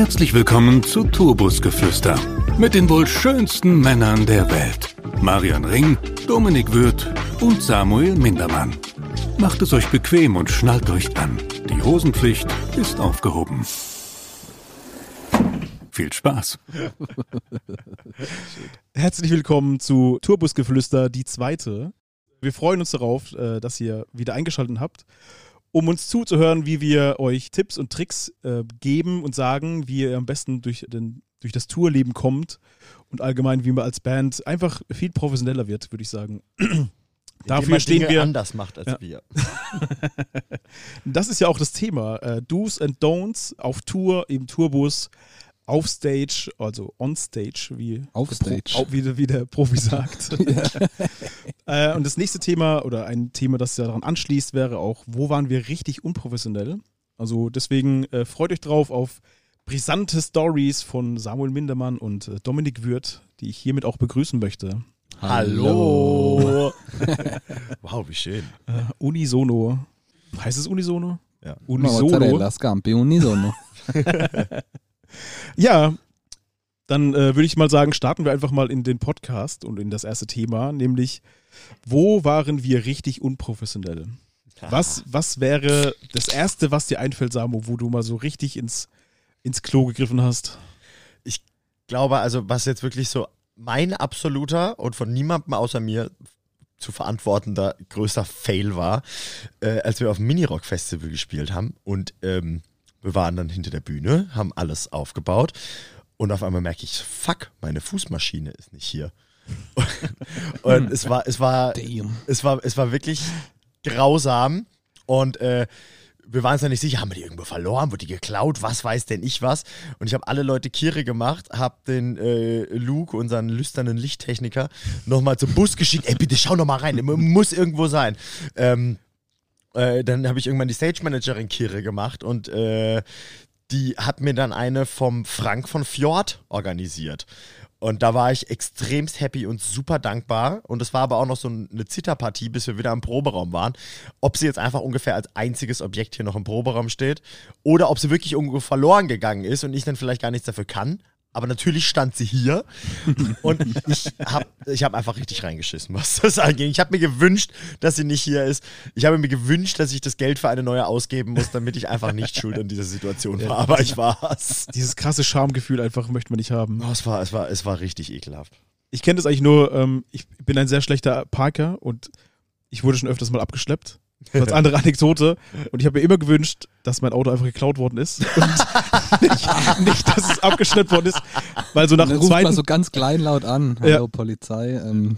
Herzlich willkommen zu Tourbusgeflüster mit den wohl schönsten Männern der Welt. Marian Ring, Dominik Würth und Samuel Mindermann. Macht es euch bequem und schnallt euch an. Die Hosenpflicht ist aufgehoben. Viel Spaß. Herzlich willkommen zu Tourbusgeflüster, die zweite. Wir freuen uns darauf, äh, dass ihr wieder eingeschaltet habt, um uns zuzuhören, wie wir euch Tipps und Tricks äh, geben und sagen, wie ihr am besten durch, den, durch das Tourleben kommt und allgemein, wie man als Band einfach viel professioneller wird, würde ich sagen. Dafür stehen Dinge wir. anders macht als Ja. wir. Das ist ja auch das Thema. Äh, Do's and Don'ts auf Tour, im Tourbus, auf Stage, also on Stage, wie, Auf der Pro- wie, der- wie der Profi sagt. äh, und das nächste Thema oder ein Thema, das ja daran anschließt, wäre auch, wo waren wir richtig unprofessionell? Also deswegen äh, freut euch drauf auf brisante Stories von Samuel Mindermann und äh, Dominik Würth, die ich hiermit auch begrüßen möchte. Hallo. wow, wie schön. Äh, Unisono. Heißt es Unisono? Ja. Unisono. Scampi, Unisono. Ja, dann äh, würde ich mal sagen, starten wir einfach mal in den Podcast und in das erste Thema, nämlich wo waren wir richtig unprofessionell? Was, was wäre das Erste, was dir einfällt, Samo, wo du mal so richtig ins, ins Klo gegriffen hast? Ich glaube, also was jetzt wirklich so mein absoluter und von niemandem außer mir zu verantwortender größter Fail war, äh, als wir auf dem Minirock-Festival gespielt haben und ähm, wir waren dann hinter der Bühne, haben alles aufgebaut und auf einmal merke ich, fuck, meine Fußmaschine ist nicht hier. und es war, es war, Damn. es war, es war wirklich grausam und äh, wir waren uns ja nicht sicher, haben wir die irgendwo verloren, wurde die geklaut, was weiß denn ich was. Und ich habe alle Leute Kire gemacht, habe den äh, Luke, unseren lüsternen Lichttechniker, nochmal zum Bus geschickt. Ey, bitte schau noch mal rein, muss irgendwo sein. Ähm, äh, dann habe ich irgendwann die Stage Managerin Kire gemacht und äh, die hat mir dann eine vom Frank von Fjord organisiert. Und da war ich extremst happy und super dankbar. Und es war aber auch noch so eine Zitterpartie, bis wir wieder im Proberaum waren. Ob sie jetzt einfach ungefähr als einziges Objekt hier noch im Proberaum steht oder ob sie wirklich irgendwo verloren gegangen ist und ich dann vielleicht gar nichts dafür kann. Aber natürlich stand sie hier und ich habe ich hab einfach richtig reingeschissen, was das angeht. Ich habe mir gewünscht, dass sie nicht hier ist. Ich habe mir gewünscht, dass ich das Geld für eine neue ausgeben muss, damit ich einfach nicht schuld an dieser Situation war. Aber ich war's. Dieses krasse Schamgefühl einfach möchte man nicht haben. Oh, es, war, es, war, es war richtig ekelhaft. Ich kenne das eigentlich nur, ähm, ich bin ein sehr schlechter Parker und ich wurde schon öfters mal abgeschleppt. Das als andere Anekdote. Und ich habe mir immer gewünscht, dass mein Auto einfach geklaut worden ist. Und nicht, nicht, dass es abgeschleppt worden ist. Weil so nach dem zweiten man so ganz kleinlaut an. Ja. Hallo Polizei. Ähm,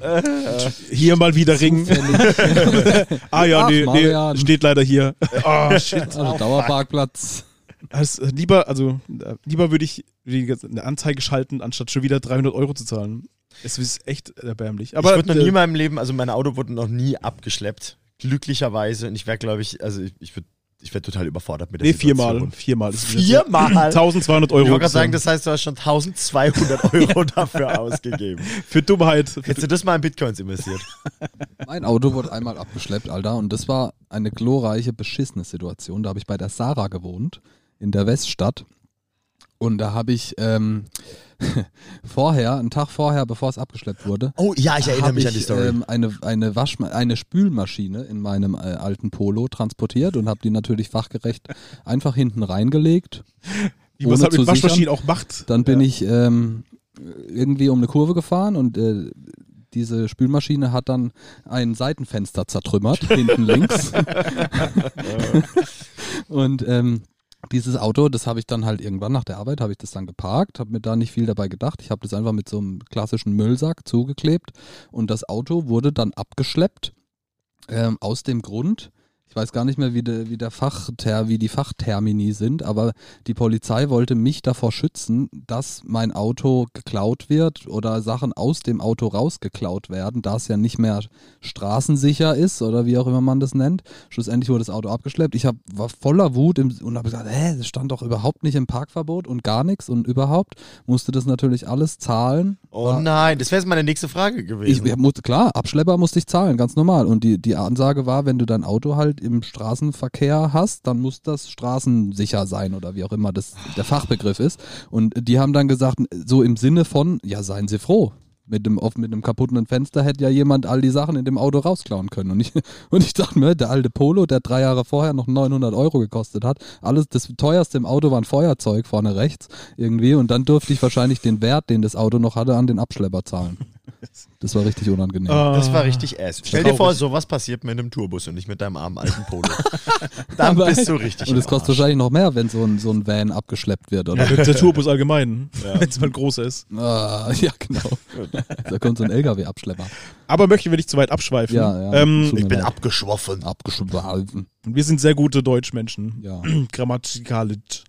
hier mal wieder ringen. zufällig. Ah ja, Ach, nee, nee, steht leider hier. Oh, shit. also Dauerparkplatz. Das, äh, lieber, also, äh, lieber würde ich eine Anzeige schalten, anstatt schon wieder 300 Euro zu zahlen. Es ist echt erbärmlich. Aber ich wurde noch nie äh, in meinem Leben, also mein Auto wurde noch nie abgeschleppt. Glücklicherweise. Und ich wäre, glaube ich, also ich, ich würde ich wär total überfordert mit der nee, viermal. Situation. Viermal. ist es Viermal? 1200 Ich Euro. wollte gerade sagen, das heißt, du hast schon 1200 Euro dafür ausgegeben. für Dummheit. Hättest du das mal in Bitcoins investiert? Mein Auto wurde einmal abgeschleppt, Alter. Und das war eine glorreiche, beschissene Situation. Da habe ich bei der Sarah gewohnt, in der Weststadt. Und da habe ich ähm, vorher, einen Tag vorher, bevor es abgeschleppt wurde, Oh ja, ich erinnere mich ich, an die Story. Ähm, eine, eine, Waschma eine Spülmaschine in meinem äh, alten Polo transportiert und habe die natürlich fachgerecht einfach hinten reingelegt. es ohne halt mit Waschmaschinen auch macht. Dann bin ich ähm, irgendwie um eine Kurve gefahren und äh, diese Spülmaschine hat dann ein Seitenfenster zertrümmert, hinten links. und ähm, dieses Auto, das habe ich dann halt irgendwann nach der Arbeit, habe ich das dann geparkt, habe mir da nicht viel dabei gedacht. Ich habe das einfach mit so einem klassischen Müllsack zugeklebt und das Auto wurde dann abgeschleppt ähm, aus dem Grund, ich weiß gar nicht mehr, wie, de, wie, der Fachter, wie die Fachtermini sind, aber die Polizei wollte mich davor schützen, dass mein Auto geklaut wird oder Sachen aus dem Auto rausgeklaut werden, da es ja nicht mehr straßensicher ist oder wie auch immer man das nennt. Schlussendlich wurde das Auto abgeschleppt. Ich hab, war voller Wut im, und habe gesagt, hä, das stand doch überhaupt nicht im Parkverbot und gar nichts und überhaupt musste das natürlich alles zahlen. Oh War- nein, das wäre jetzt meine nächste Frage ich, gewesen. ich musste, klar, Abschlepper musste ich zahlen, ganz normal. Und die, die Ansage war, wenn du dein Auto halt im Straßenverkehr hast, dann muss das straßensicher sein oder wie auch immer das der Fachbegriff ist. Und die haben dann gesagt, so im Sinne von, ja, seien Sie froh. Mit dem, mit einem kaputten Fenster hätte ja jemand all die Sachen in dem Auto rausklauen können. Und ich, und ich dachte mir, der alte Polo, der drei Jahre vorher noch 900 Euro gekostet hat, alles, das teuerste im Auto war ein Feuerzeug vorne rechts irgendwie. Und dann durfte ich wahrscheinlich den Wert, den das Auto noch hatte, an den Abschlepper zahlen. Das war richtig unangenehm. Das war richtig ass. Stell dir vor, sowas passiert mit einem Tourbus und nicht mit deinem armen alten Polo. Dann Aber- bist du richtig. Und es kostet wahrscheinlich noch mehr, wenn so ein, so ein Van abgeschleppt wird, oder? Der, der Tourbus allgemein, wenn es mal großer ist. Ah, ja, genau. da kommt so ein LKW-Abschlepper. Aber möchten wir nicht zu weit abschweifen. Ja, ja. Ähm, Ich bin leid. abgeschwoffen. Abgeschweifen. wir sind sehr gute Deutschmenschen. Ja. Grammatikalisch.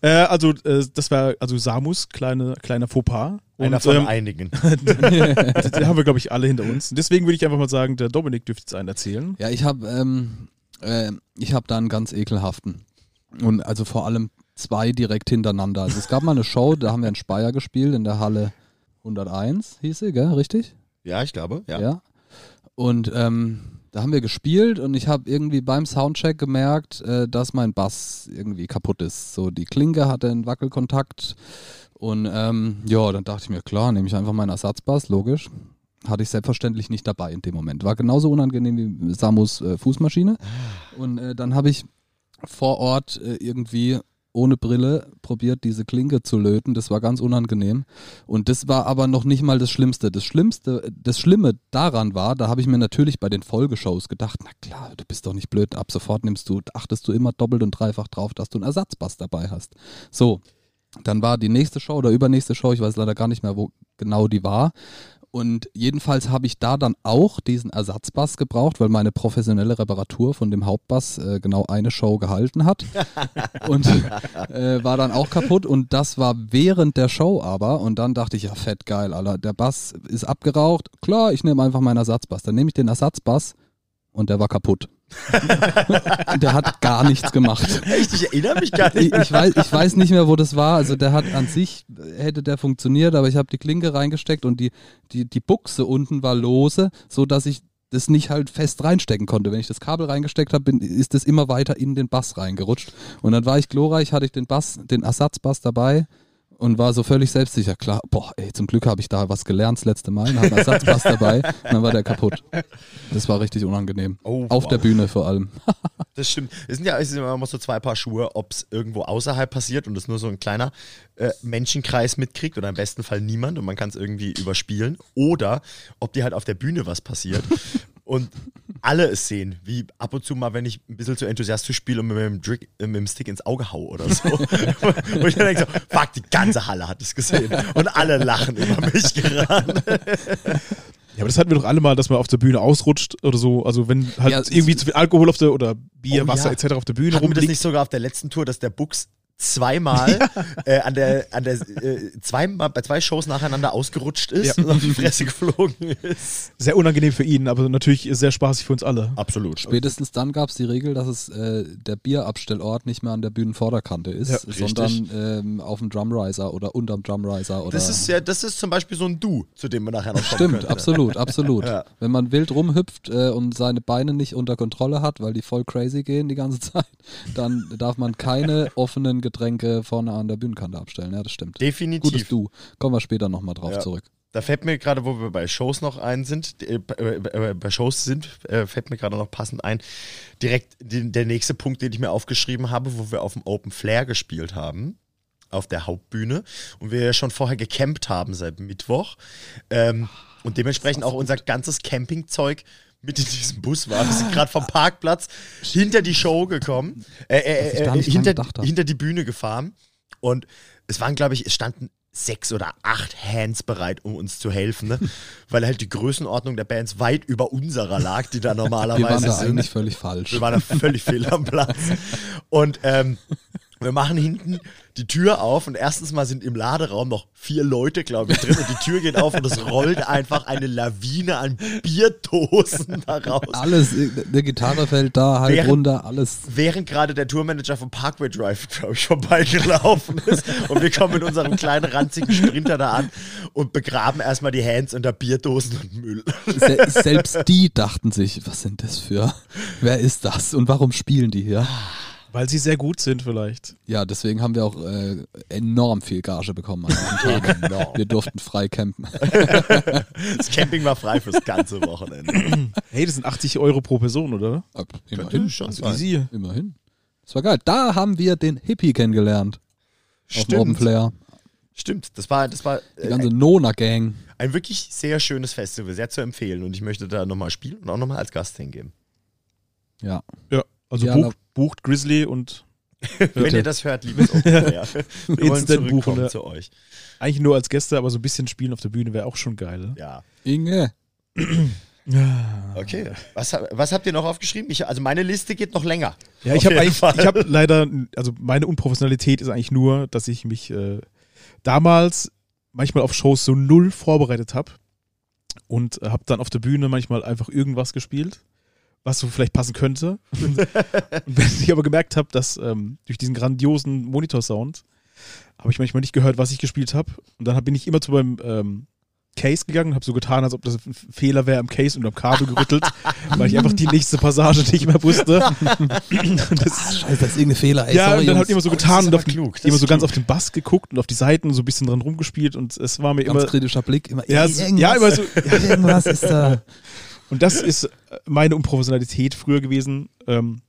Äh, also, äh, das war also Samus, kleine, kleiner Fauxpas. Einer Und, von ähm, einigen. den haben wir, glaube ich, alle hinter uns. Deswegen würde ich einfach mal sagen, der Dominik dürfte jetzt einen erzählen. Ja, ich habe ähm, äh, ich hab da einen ganz ekelhaften. Und also vor allem zwei direkt hintereinander. Also es gab mal eine Show, da haben wir in Speyer gespielt, in der Halle 101, hieß sie, gell? Richtig? Ja, ich glaube. Ja. Ja. Und ähm, da haben wir gespielt und ich habe irgendwie beim Soundcheck gemerkt, äh, dass mein Bass irgendwie kaputt ist. So die Klinke hatte einen Wackelkontakt und ähm, ja, dann dachte ich mir, klar, nehme ich einfach meinen Ersatzbass, logisch. Hatte ich selbstverständlich nicht dabei in dem Moment. War genauso unangenehm wie Samus äh, Fußmaschine. Und äh, dann habe ich vor Ort äh, irgendwie ohne Brille probiert, diese Klinke zu löten. Das war ganz unangenehm. Und das war aber noch nicht mal das Schlimmste. Das Schlimmste, das Schlimme daran war, da habe ich mir natürlich bei den Folgeshows gedacht, na klar, du bist doch nicht blöd, ab sofort nimmst du, achtest du immer doppelt und dreifach drauf, dass du einen Ersatzbass dabei hast. So, dann war die nächste Show oder übernächste Show, ich weiß leider gar nicht mehr, wo genau die war. Und jedenfalls habe ich da dann auch diesen Ersatzbass gebraucht, weil meine professionelle Reparatur von dem Hauptbass äh, genau eine Show gehalten hat. und äh, war dann auch kaputt. Und das war während der Show aber. Und dann dachte ich, ja, fett geil, Alter. Der Bass ist abgeraucht. Klar, ich nehme einfach meinen Ersatzbass. Dann nehme ich den Ersatzbass und der war kaputt. der hat gar nichts gemacht. Echt, ich erinnere mich gar Ich, nicht. ich, weiß, ich weiß nicht mehr, wo das war. Also der hat an sich, hätte der funktioniert, aber ich habe die Klinke reingesteckt und die, die, die Buchse unten war lose, so dass ich das nicht halt fest reinstecken konnte. Wenn ich das Kabel reingesteckt habe, ist das immer weiter in den Bass reingerutscht. Und dann war ich glorreich, hatte ich den Bass, den Ersatzbass dabei und war so völlig selbstsicher. Klar, boah, ey, zum Glück habe ich da was gelernt das letzte Mal habe einen Ersatzbass dabei und dann war der kaputt. Das war richtig unangenehm. Oh, Auf wow. der Bühne vor allem. Das stimmt. Es sind ja es sind immer so zwei Paar Schuhe, ob es irgendwo außerhalb passiert und es nur so ein kleiner äh, Menschenkreis mitkriegt oder im besten Fall niemand und man kann es irgendwie überspielen. Oder ob dir halt auf der Bühne was passiert und alle es sehen, wie ab und zu mal, wenn ich ein bisschen zu enthusiastisch spiele und mit dem, Drick, äh, mit dem Stick ins Auge hau oder so. und ich dann denke so, fuck, die ganze Halle hat es gesehen. Und alle lachen über mich gerade. Ja, aber das hatten wir doch alle mal, dass man auf der Bühne ausrutscht oder so. Also wenn halt Ja, es- irgendwie zu viel Alkohol auf der oder Bier, Oh, Wasser ja. etc. auf der Bühne Hatten wir das rumliegt. nicht sogar auf der letzten Tour, dass der Bux zweimal äh, an der, an der äh, zweimal, bei zwei Shows nacheinander ausgerutscht ist Ja. und auf die Fresse geflogen ist. Sehr unangenehm für ihn, aber natürlich sehr spaßig für uns alle. Absolut. Spätestens dann gab es die Regel, dass es äh, der Bierabstellort nicht mehr an der Bühnenvorderkante ist, Ja, sondern ähm, auf dem Drumriser oder unterm Drumriser oder. Das ist ja, das ist zum Beispiel so ein Du, zu dem man nachher noch kommen Stimmt, könnte. absolut, absolut. Ja. Wenn man wild rumhüpft äh, und seine Beine nicht unter Kontrolle hat, weil die voll crazy gehen die ganze Zeit, dann darf man keine offenen Getränke vorne an der Bühnenkante abstellen. Ja, das stimmt. Definitiv. Gutes Du. Kommen wir später nochmal drauf Ja. zurück. Da fällt mir gerade, wo wir bei Shows noch ein sind, äh, äh, äh, bei Shows sind, äh, fällt mir gerade noch passend ein, direkt die, der nächste Punkt, den ich mir aufgeschrieben habe, wo wir auf dem Open Flair gespielt haben, auf der Hauptbühne und wir ja schon vorher gecampt haben seit Mittwoch ähm, und dementsprechend auch unser ganzes Campingzeug mit in diesem Bus war. Wir sind gerade vom Parkplatz hinter die Show gekommen, äh, äh, äh, hinter, hinter die Bühne gefahren und es waren, glaube ich, es standen sechs oder acht Hands bereit, um uns zu helfen, ne? weil halt die Größenordnung der Bands weit über unserer lag, die da Wir normalerweise waren da sind. eigentlich völlig falsch. Wir waren da völlig fehl am Platz. Und ähm, Wir machen hinten die Tür auf und erstens mal sind im Laderaum noch vier Leute, glaube ich, drin und die Tür geht auf und es rollt einfach eine Lawine an Bierdosen da raus. Alles, eine Gitarre fällt da, halb Während- runter, alles. Während gerade der Tourmanager vom Parkway Drive, glaube ich, vorbeigelaufen ist und wir kommen mit unserem kleinen ranzigen Sprinter da an und begraben erstmal die Hands unter Bierdosen und Müll. Se selbst die dachten sich, was sind das für, wer ist das und warum spielen die hier? Weil sie sehr gut sind vielleicht. Ja, deswegen haben wir auch äh, enorm viel Gage bekommen an diesem Tag. Enorm. Wir durften frei campen. Das Camping war frei fürs ganze Wochenende. Hey, das sind 80 Euro pro Person, oder? Ab- Könnte Immerhin. schon Also sein. easy. Immerhin. Das war geil. Da haben wir den Hippie kennengelernt. Auf dem Open Stimmt, stimmt. Das war, das war Die äh, ganze Nona-Gang. ein wirklich sehr schönes Festival, sehr zu empfehlen und ich möchte da nochmal spielen und auch nochmal als Gast hingehen. Ja. Ja. Also Ja, bucht, bucht Grizzly und Wenn ihr das hört, liebes Flair, wir wollen zurückkommen ja. zu euch. eigentlich nur als Gäste, aber so ein bisschen spielen auf der Bühne wäre auch schon geil. Ja. Inge. Okay. Was, was habt ihr noch aufgeschrieben? Ich, also meine Liste geht noch länger. Ja, ich habe habe leider, also meine Unprofessionalität ist eigentlich nur, dass ich mich äh, damals manchmal auf Shows so null vorbereitet habe und äh, habe dann auf der Bühne manchmal einfach irgendwas gespielt, was so vielleicht passen könnte. und wenn ich aber gemerkt habe, dass ähm, durch diesen grandiosen Monitorsound habe ich manchmal nicht gehört, was ich gespielt habe. Und dann bin ich immer zu meinem ähm, Case gegangen und habe so getan, als ob das ein Fehler wäre am Case und am Kabel gerüttelt, weil ich einfach die nächste Passage nicht mehr wusste. Das, Scheiße, das ist irgendein Fehler. Ey, ja, sorry, und dann halt immer so Oh, getan und auf den, klug, immer so ganz auf den Bass geguckt und auf die Seiten und so ein bisschen dran rumgespielt und es war mir Ganz immer. kritischer Blick. Immer, Ja, irgendwas, ja, immer so- ja, irgendwas ist da. Und das ist äh, meine Unprofessionalität früher gewesen. Ähm,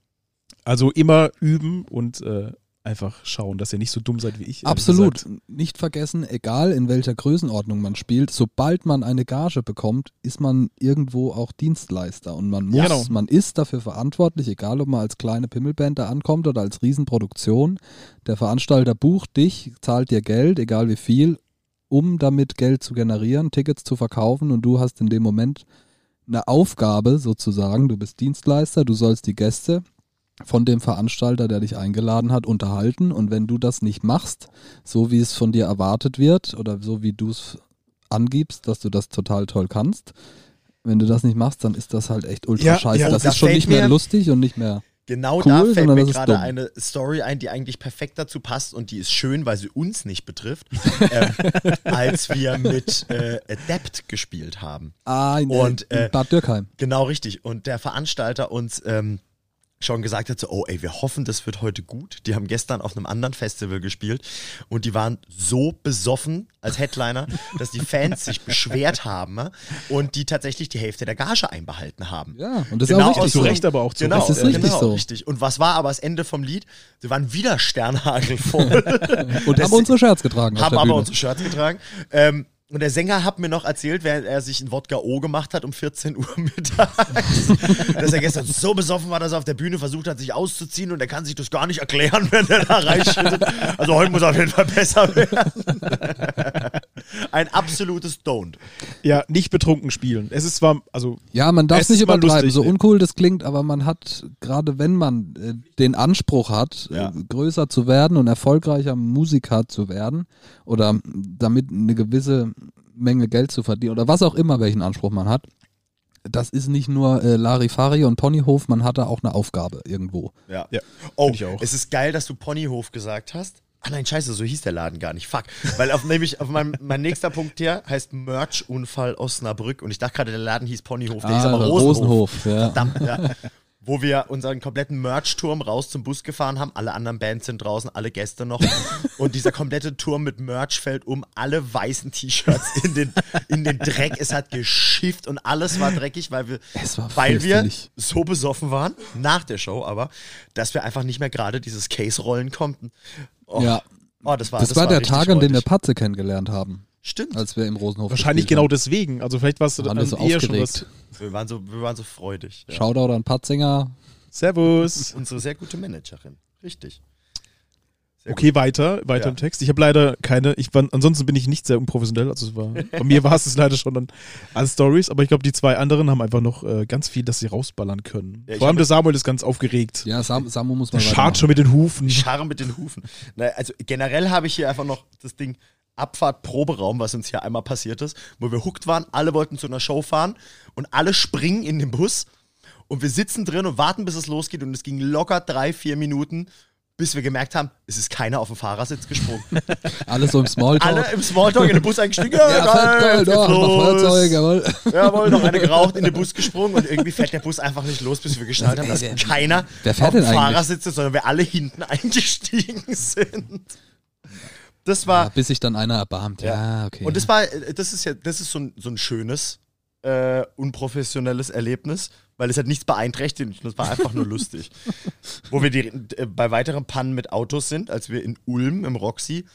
also immer üben und äh, einfach schauen, dass ihr nicht so dumm seid wie ich. Absolut. Nicht vergessen, egal in welcher Größenordnung man spielt, sobald man eine Gage bekommt, ist man irgendwo auch Dienstleister. Und man muss, Ja, genau. man ist dafür verantwortlich, egal ob man als kleine Pimmelband da ankommt oder als Riesenproduktion. Der Veranstalter bucht dich, zahlt dir Geld, egal wie viel, um damit Geld zu generieren, Tickets zu verkaufen und du hast in dem Moment eine Aufgabe sozusagen. Du bist Dienstleister, du sollst die Gäste von dem Veranstalter, der dich eingeladen hat, unterhalten. Und wenn du das nicht machst, so wie es von dir erwartet wird oder so wie du es angibst, dass du das total toll kannst, wenn du das nicht machst, dann ist das halt echt ultra Ja, scheiße. ja, das da ist schon nicht mehr mir- lustig und nicht mehr. Genau cool, da fällt mir gerade dumm. eine Story ein, die eigentlich perfekt dazu passt und die ist schön, weil sie uns nicht betrifft, ähm, als wir mit äh, Adept gespielt haben. Ah, in, Und, in äh, Bad Dürkheim. Genau richtig. Und der Veranstalter uns ähm, schon gesagt hat, so, oh ey, wir hoffen, das wird heute gut. Die haben gestern auf einem anderen Festival gespielt und die waren so besoffen als Headliner, dass die Fans sich beschwert haben ja, und die tatsächlich die Hälfte der Gage einbehalten haben. Ja, und das Genau, ist auch richtig Zu so. Recht aber auch zu Genau, Recht. Das ist richtig genau, so. richtig. Und was war aber das Ende vom Lied? Sie waren wieder Sternhagel voll. Und haben unsere Shirts getragen haben aber unsere Shirts getragen. Ähm, und der Sänger hat mir noch erzählt, während er sich ein Wodka O gemacht hat um 14 Uhr mittags, dass er gestern so besoffen war, dass er auf der Bühne versucht hat, sich auszuziehen und er kann sich das gar nicht erklären, wenn er da reinschüttet. Also heute muss er auf jeden Fall besser werden. Ein absolutes Don't. Ja, nicht betrunken spielen. Es ist zwar, also Ja, man darf Es nicht übertreiben, lustig, so uncool das klingt, aber man hat, gerade wenn man äh, den Anspruch hat, Ja. äh, größer zu werden und erfolgreicher Musiker zu werden oder damit eine gewisse Menge Geld zu verdienen oder was auch immer, welchen Anspruch man hat, das ist nicht nur äh, Larifari und Ponyhof, man hat da auch eine Aufgabe irgendwo. Ja. Ja, oh, find ich auch. es ist geil, dass du Ponyhof gesagt hast. Ah nein, scheiße, so hieß der Laden gar nicht. Fuck. Weil auf, nämlich auf meinem mein nächster Punkt hier heißt Merch-Unfall Osnabrück und ich dachte gerade, der Laden hieß Ponyhof, der hieß aber Rosenhof. Ah, ja. Verdammt, ja. Wo wir unseren kompletten Merch-Turm raus zum Bus gefahren haben. Alle anderen Bands sind draußen, alle Gäste noch. Und dieser komplette Turm mit Merch fällt um. Alle weißen T-Shirts in den, in den Dreck. Es hat geschifft und alles war dreckig, weil wir, war weil wir so besoffen waren, nach der Show aber, dass wir einfach nicht mehr gerade dieses Case rollen konnten. Oh, Ja. oh, das war, Das, war der richtig Tag, an dem wir. Patze kennengelernt haben, Stimmt. als wir im Rosenhof wahrscheinlich genau haben. deswegen. Also vielleicht war es Wir waren dann so eher schon was. Wir waren so, wir waren so freudig. Ja. Shoutout an Patzinger. Servus. Unsere sehr gute Managerin. Richtig. Sehr Okay, weiter, weiter Ja. im Text. Ich habe leider keine, ich war, ansonsten bin ich nicht sehr unprofessionell, also es war, bei mir war es es leider schon dann als Stories, aber ich glaube, die zwei anderen haben einfach noch äh, ganz viel, das sie rausballern können. Ja, Vor allem der Samuel ist ganz aufgeregt. Ja, Sam, Samu muss Der man schart schon mit den Hufen. gut. Scharren mit den Hufen. Na, also generell habe ich hier einfach noch das Ding Abfahrt Proberaum, was uns hier einmal passiert ist, wo wir hooked waren, alle wollten zu einer Show fahren und alle springen in den Bus und wir sitzen drin und warten, bis es losgeht und es ging locker drei, vier Minuten, bis wir gemerkt haben, es ist keiner auf den Fahrersitz gesprungen. Alles so im Smalltalk. alle im Smalltalk in den Bus eingestiegen, ja, ja, fett geil, doch, geht's noch los. Feuerzeug, jawohl. Jawohl, noch eine geraucht, in den Bus gesprungen und irgendwie fährt der Bus einfach nicht los, bis wir geschnallt haben, dass wer- keiner auf dem? Fahrersitz sitzt, sondern wir alle hinten eingestiegen sind. Das Ja, war, bis sich dann einer erbarmt. Ja, okay. und das war, das ist ja, das ist so ein, so ein schönes, äh, unprofessionelles Erlebnis, weil es hat nichts beeinträchtigt es war einfach nur lustig. Wo wir die, äh, bei weiteren Pannen mit Autos sind, als wir in Ulm im Roxy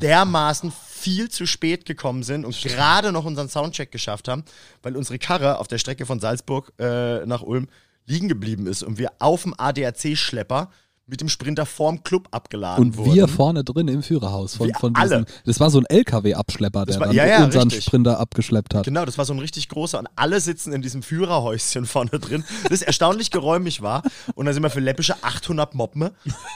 dermaßen viel zu spät gekommen sind und gerade noch unseren Soundcheck geschafft haben, weil unsere Karre auf der Strecke von Salzburg äh, nach Ulm liegen geblieben ist und wir auf dem ADAC-Schlepper mit dem Sprinter vorm Club abgeladen Und wurden. wir vorne drin im Führerhaus von, Wir von alle. diesem. Das war so ein LKW-Abschlepper, der war- dann ja, ja, unseren richtig. Sprinter abgeschleppt hat. Genau, das war so ein richtig großer und alle sitzen in diesem Führerhäuschen vorne drin, das erstaunlich geräumig war. Und dann sind wir für läppische 800 Moppen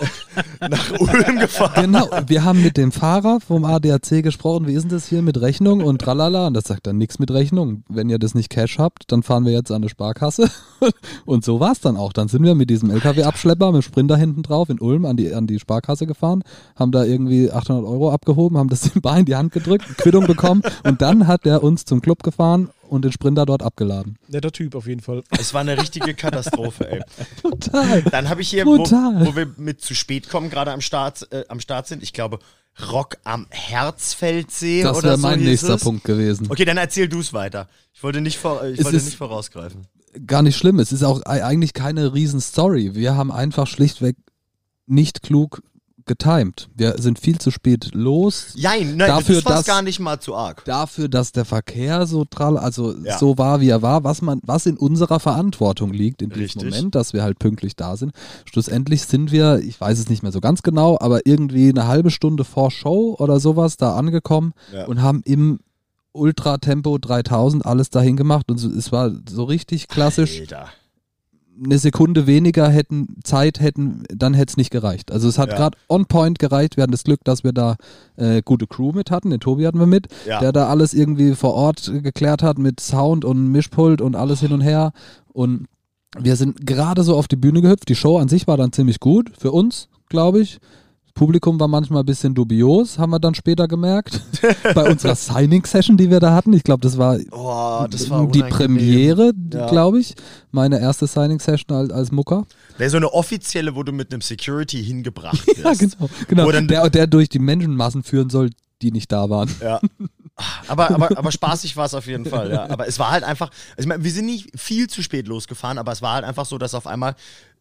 nach Ulm gefahren. Genau, wir haben mit dem Fahrer vom ADAC gesprochen, wie ist denn das hier mit Rechnung und tralala. Und das sagt dann nichts mit Rechnung. Wenn ihr das nicht Cash habt, dann fahren wir jetzt an eine Sparkasse. Und so war es dann auch. Dann sind wir mit diesem LKW-Abschlepper, mit dem Sprinter hinten drauf in Ulm an die, an die Sparkasse gefahren, haben da irgendwie 800 Euro abgehoben, haben das dem Bar in die Hand gedrückt, Quittung bekommen und dann hat er uns zum Club gefahren und den Sprinter dort abgeladen. Netter Typ auf jeden Fall. Es war eine richtige Katastrophe, ey. Total. Dann habe ich hier, wo, wo wir mit zu spät kommen, gerade am Start, äh, am Start sind, ich glaube, Rock am Herzfeldsee Das oder wäre so mein nächster es. Punkt gewesen. Okay, dann erzähl du es weiter. Ich wollte nicht, vor, ich Es wollte nicht vorausgreifen. Gar nicht schlimm. Es ist auch ei- eigentlich keine Riesen-Story. Wir haben einfach schlichtweg nicht klug getimed. Wir sind viel zu spät los. Jein, nein, Dafür, das war gar nicht mal zu arg. Dafür, dass der Verkehr so trall, also Ja. so war, wie er war, was man, was in unserer Verantwortung liegt in diesem Richtig. Moment, dass wir halt pünktlich da sind. Schlussendlich sind wir, ich weiß es nicht mehr so ganz genau, aber irgendwie eine halbe Stunde vor Show oder sowas da angekommen Ja. und haben im Ultra Tempo 3000 alles dahin gemacht und es war so richtig klassisch Alter. eine Sekunde weniger hätten Zeit hätten, dann hätte es nicht gereicht. Also es hat Ja. gerade on point gereicht. Wir hatten das Glück, dass wir da äh, gute Crew mit hatten. Den Tobi hatten wir mit, Ja. der da alles irgendwie vor Ort geklärt hat mit Sound und Mischpult und alles hin und her. Und wir sind gerade so auf die Bühne gehüpft. Die Show an sich war dann ziemlich gut für uns, glaube ich. Publikum war manchmal ein bisschen dubios, haben wir dann später gemerkt. Bei unserer Signing-Session, die wir da hatten. Ich glaube, das war Oh, das war die. Premiere, Ja. glaube ich. Meine erste Signing-Session als, als Mucker. Wäre so eine offizielle, wo du mit einem Security hingebracht wirst. Ja, genau. genau. Wo dann- der, der durch die Menschenmassen führen soll, die nicht da waren. Ja. Aber, aber, aber spaßig war es auf jeden Fall, ja. Aber es war halt einfach, also ich meine, wir sind nicht viel zu spät losgefahren, aber es war halt einfach so, dass auf einmal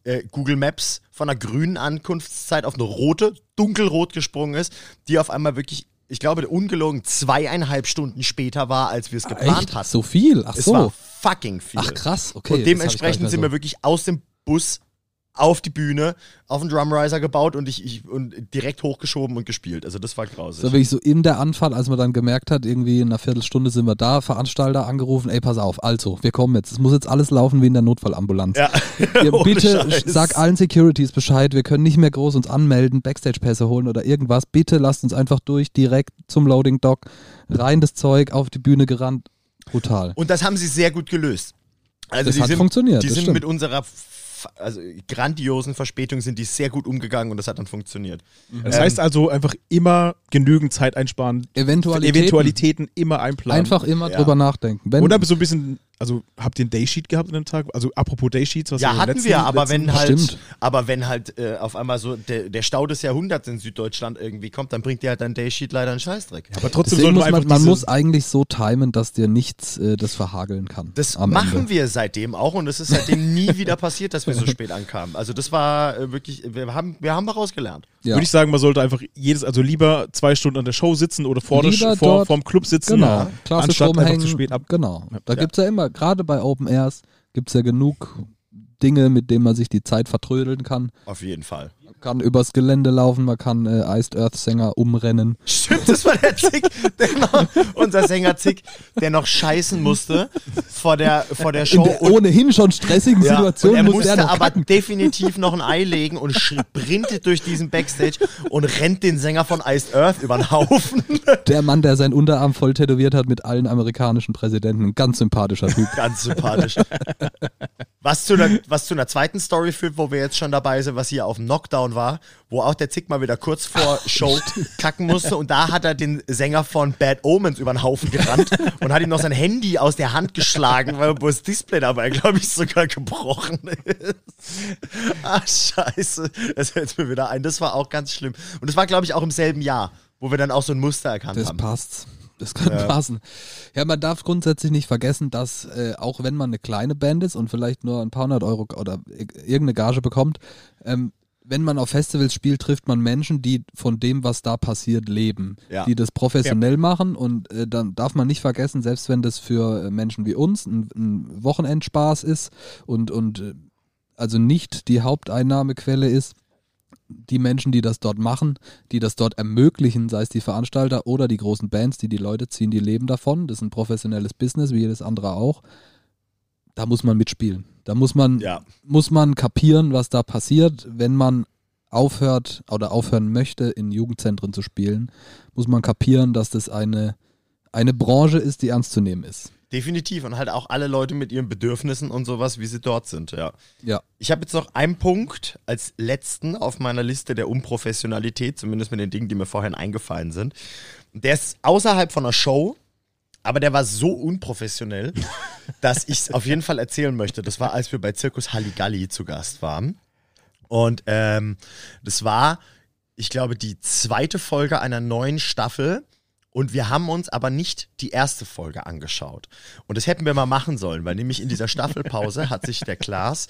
äh, Google Maps von einer grünen Ankunftszeit auf eine rote, dunkelrot gesprungen ist, die auf einmal wirklich, ich glaube, ungelogen zweieinhalb Stunden später war, als wir es geplant Echt? hatten. So viel? Ach es so. war fucking viel. Ach krass, okay. und dementsprechend sind mehr wir wirklich aus dem Bus auf die Bühne, auf den Drumriser gebaut und ich, ich und direkt hochgeschoben und gespielt. Also das war grausig. so wirklich so in der Anfahrt, als man dann gemerkt hat, irgendwie in einer Viertelstunde sind wir da, Veranstalter angerufen, ey, pass auf, also, wir kommen jetzt. Es muss jetzt alles laufen wie in der Notfallambulanz. ja. Ohne bitte Scheiß. sag allen Securities Bescheid, wir können nicht mehr groß uns anmelden, Backstage-Pässe holen oder irgendwas. Bitte lasst uns einfach durch, direkt zum Loading Dock, rein das Zeug, auf die Bühne gerannt. Brutal. Und das haben sie sehr gut gelöst. Also Das die hat sind, funktioniert, Die das sind stimmt. mit unserer also grandiosen Verspätung sind die sehr gut umgegangen und das hat dann funktioniert. Das Ähm, heißt also einfach immer genügend Zeit einsparen, Eventualitäten. Eventualitäten immer einplanen. Einfach immer Ja. drüber nachdenken. Wenn, Oder so ein bisschen, also habt ihr einen Daysheet gehabt an dem Tag? Also apropos Daysheets, was ja, hatten letzten- wir, aber letzten- wenn halt, Stimmt. aber wenn halt äh, auf einmal so der, der Stau des Jahrhunderts in Süddeutschland irgendwie kommt, dann bringt dir halt dein Daysheet leider einen Scheißdreck. Aber trotzdem muss man man, muss eigentlich so timen, dass dir nichts äh, das verhageln kann. Das machen Ende. wir seitdem auch und es ist seitdem nie wieder passiert, dass wir so spät ankamen. Also das war äh, wirklich, wir haben, wir haben daraus gelernt. Ja. Würde ich sagen, man sollte einfach jedes, also lieber zwei Stunden an der Show sitzen oder vor, der, Lieber Sch- vor vorm Club sitzen, Genau, anstatt einfach rumhängen. zu spät ab. Genau. Da Ja. gibt es ja immer, gerade bei Open Airs, gibt es ja genug Dinge, mit denen man sich die Zeit vertrödeln kann. Auf jeden Fall. Man kann übers Gelände laufen, man kann äh, Iced Earth Sänger umrennen. Stimmt, das war der Zick, der noch, unser Sänger Zick, der noch scheißen musste vor der, vor der Show. der ohnehin schon stressigen Ja, Situation er muss musste er aber kacken. definitiv noch ein Ei legen und sprintet durch diesen Backstage und rennt den Sänger von Iced Earth über den Haufen. Der Mann, der seinen Unterarm voll tätowiert hat mit allen amerikanischen Präsidenten. Ein ganz sympathischer Typ. Ganz sympathisch. Was zu, einer, was zu einer zweiten Story führt, wo wir jetzt schon dabei sind, was hier auf dem Knockdown war, wo auch der Zick mal wieder kurz vor Show kacken musste und da hat er den Sänger von Bad Omens über den Haufen gerannt und hat ihm noch sein Handy aus der Hand geschlagen, weil wo das Display dabei, glaube ich, sogar gebrochen ist. Ach, scheiße. Das fällt mir wieder ein. Das war auch ganz schlimm. Und das war, glaube ich, auch im selben Jahr, wo wir dann auch so ein Muster erkannt Das haben. passt. Das kann passen. Ja, man darf grundsätzlich nicht vergessen, dass äh, auch wenn man eine kleine Band ist und vielleicht nur ein paar hundert Euro oder ir- irgendeine Gage bekommt, ähm, wenn man auf Festivals spielt, trifft man Menschen, die von dem, was da passiert, leben. Ja. Die das professionell machen und äh, dann darf man nicht vergessen, selbst wenn das für äh, Menschen wie uns ein, ein Wochenendspaß ist und, und äh, also nicht die Haupteinnahmequelle ist, die Menschen, die das dort machen, die das dort ermöglichen, sei es die Veranstalter oder die großen Bands, die die Leute ziehen, die leben davon. Das ist ein professionelles Business, wie jedes andere auch. Da muss man mitspielen. Da muss man, Ja. muss man kapieren, was da passiert, wenn man aufhört oder aufhören möchte, in Jugendzentren zu spielen, muss man kapieren, dass das eine, eine Branche ist, die ernst zu nehmen ist. Definitiv. Und halt auch alle Leute mit ihren Bedürfnissen und sowas, wie sie dort sind, ja. Ja. Ich habe jetzt noch einen Punkt als letzten auf meiner Liste der Unprofessionalität, zumindest mit den Dingen, die mir vorhin eingefallen sind. Der ist außerhalb von einer Show, aber der war so unprofessionell, dass ich es auf jeden Fall erzählen möchte. Das war, als wir bei Zirkus Halligalli zu Gast waren. Und ähm, das war, ich glaube, die zweite Folge einer neuen Staffel. Und wir haben uns aber nicht die erste Folge angeschaut. Und das hätten wir mal machen sollen, weil nämlich in dieser Staffelpause hat sich der Klaas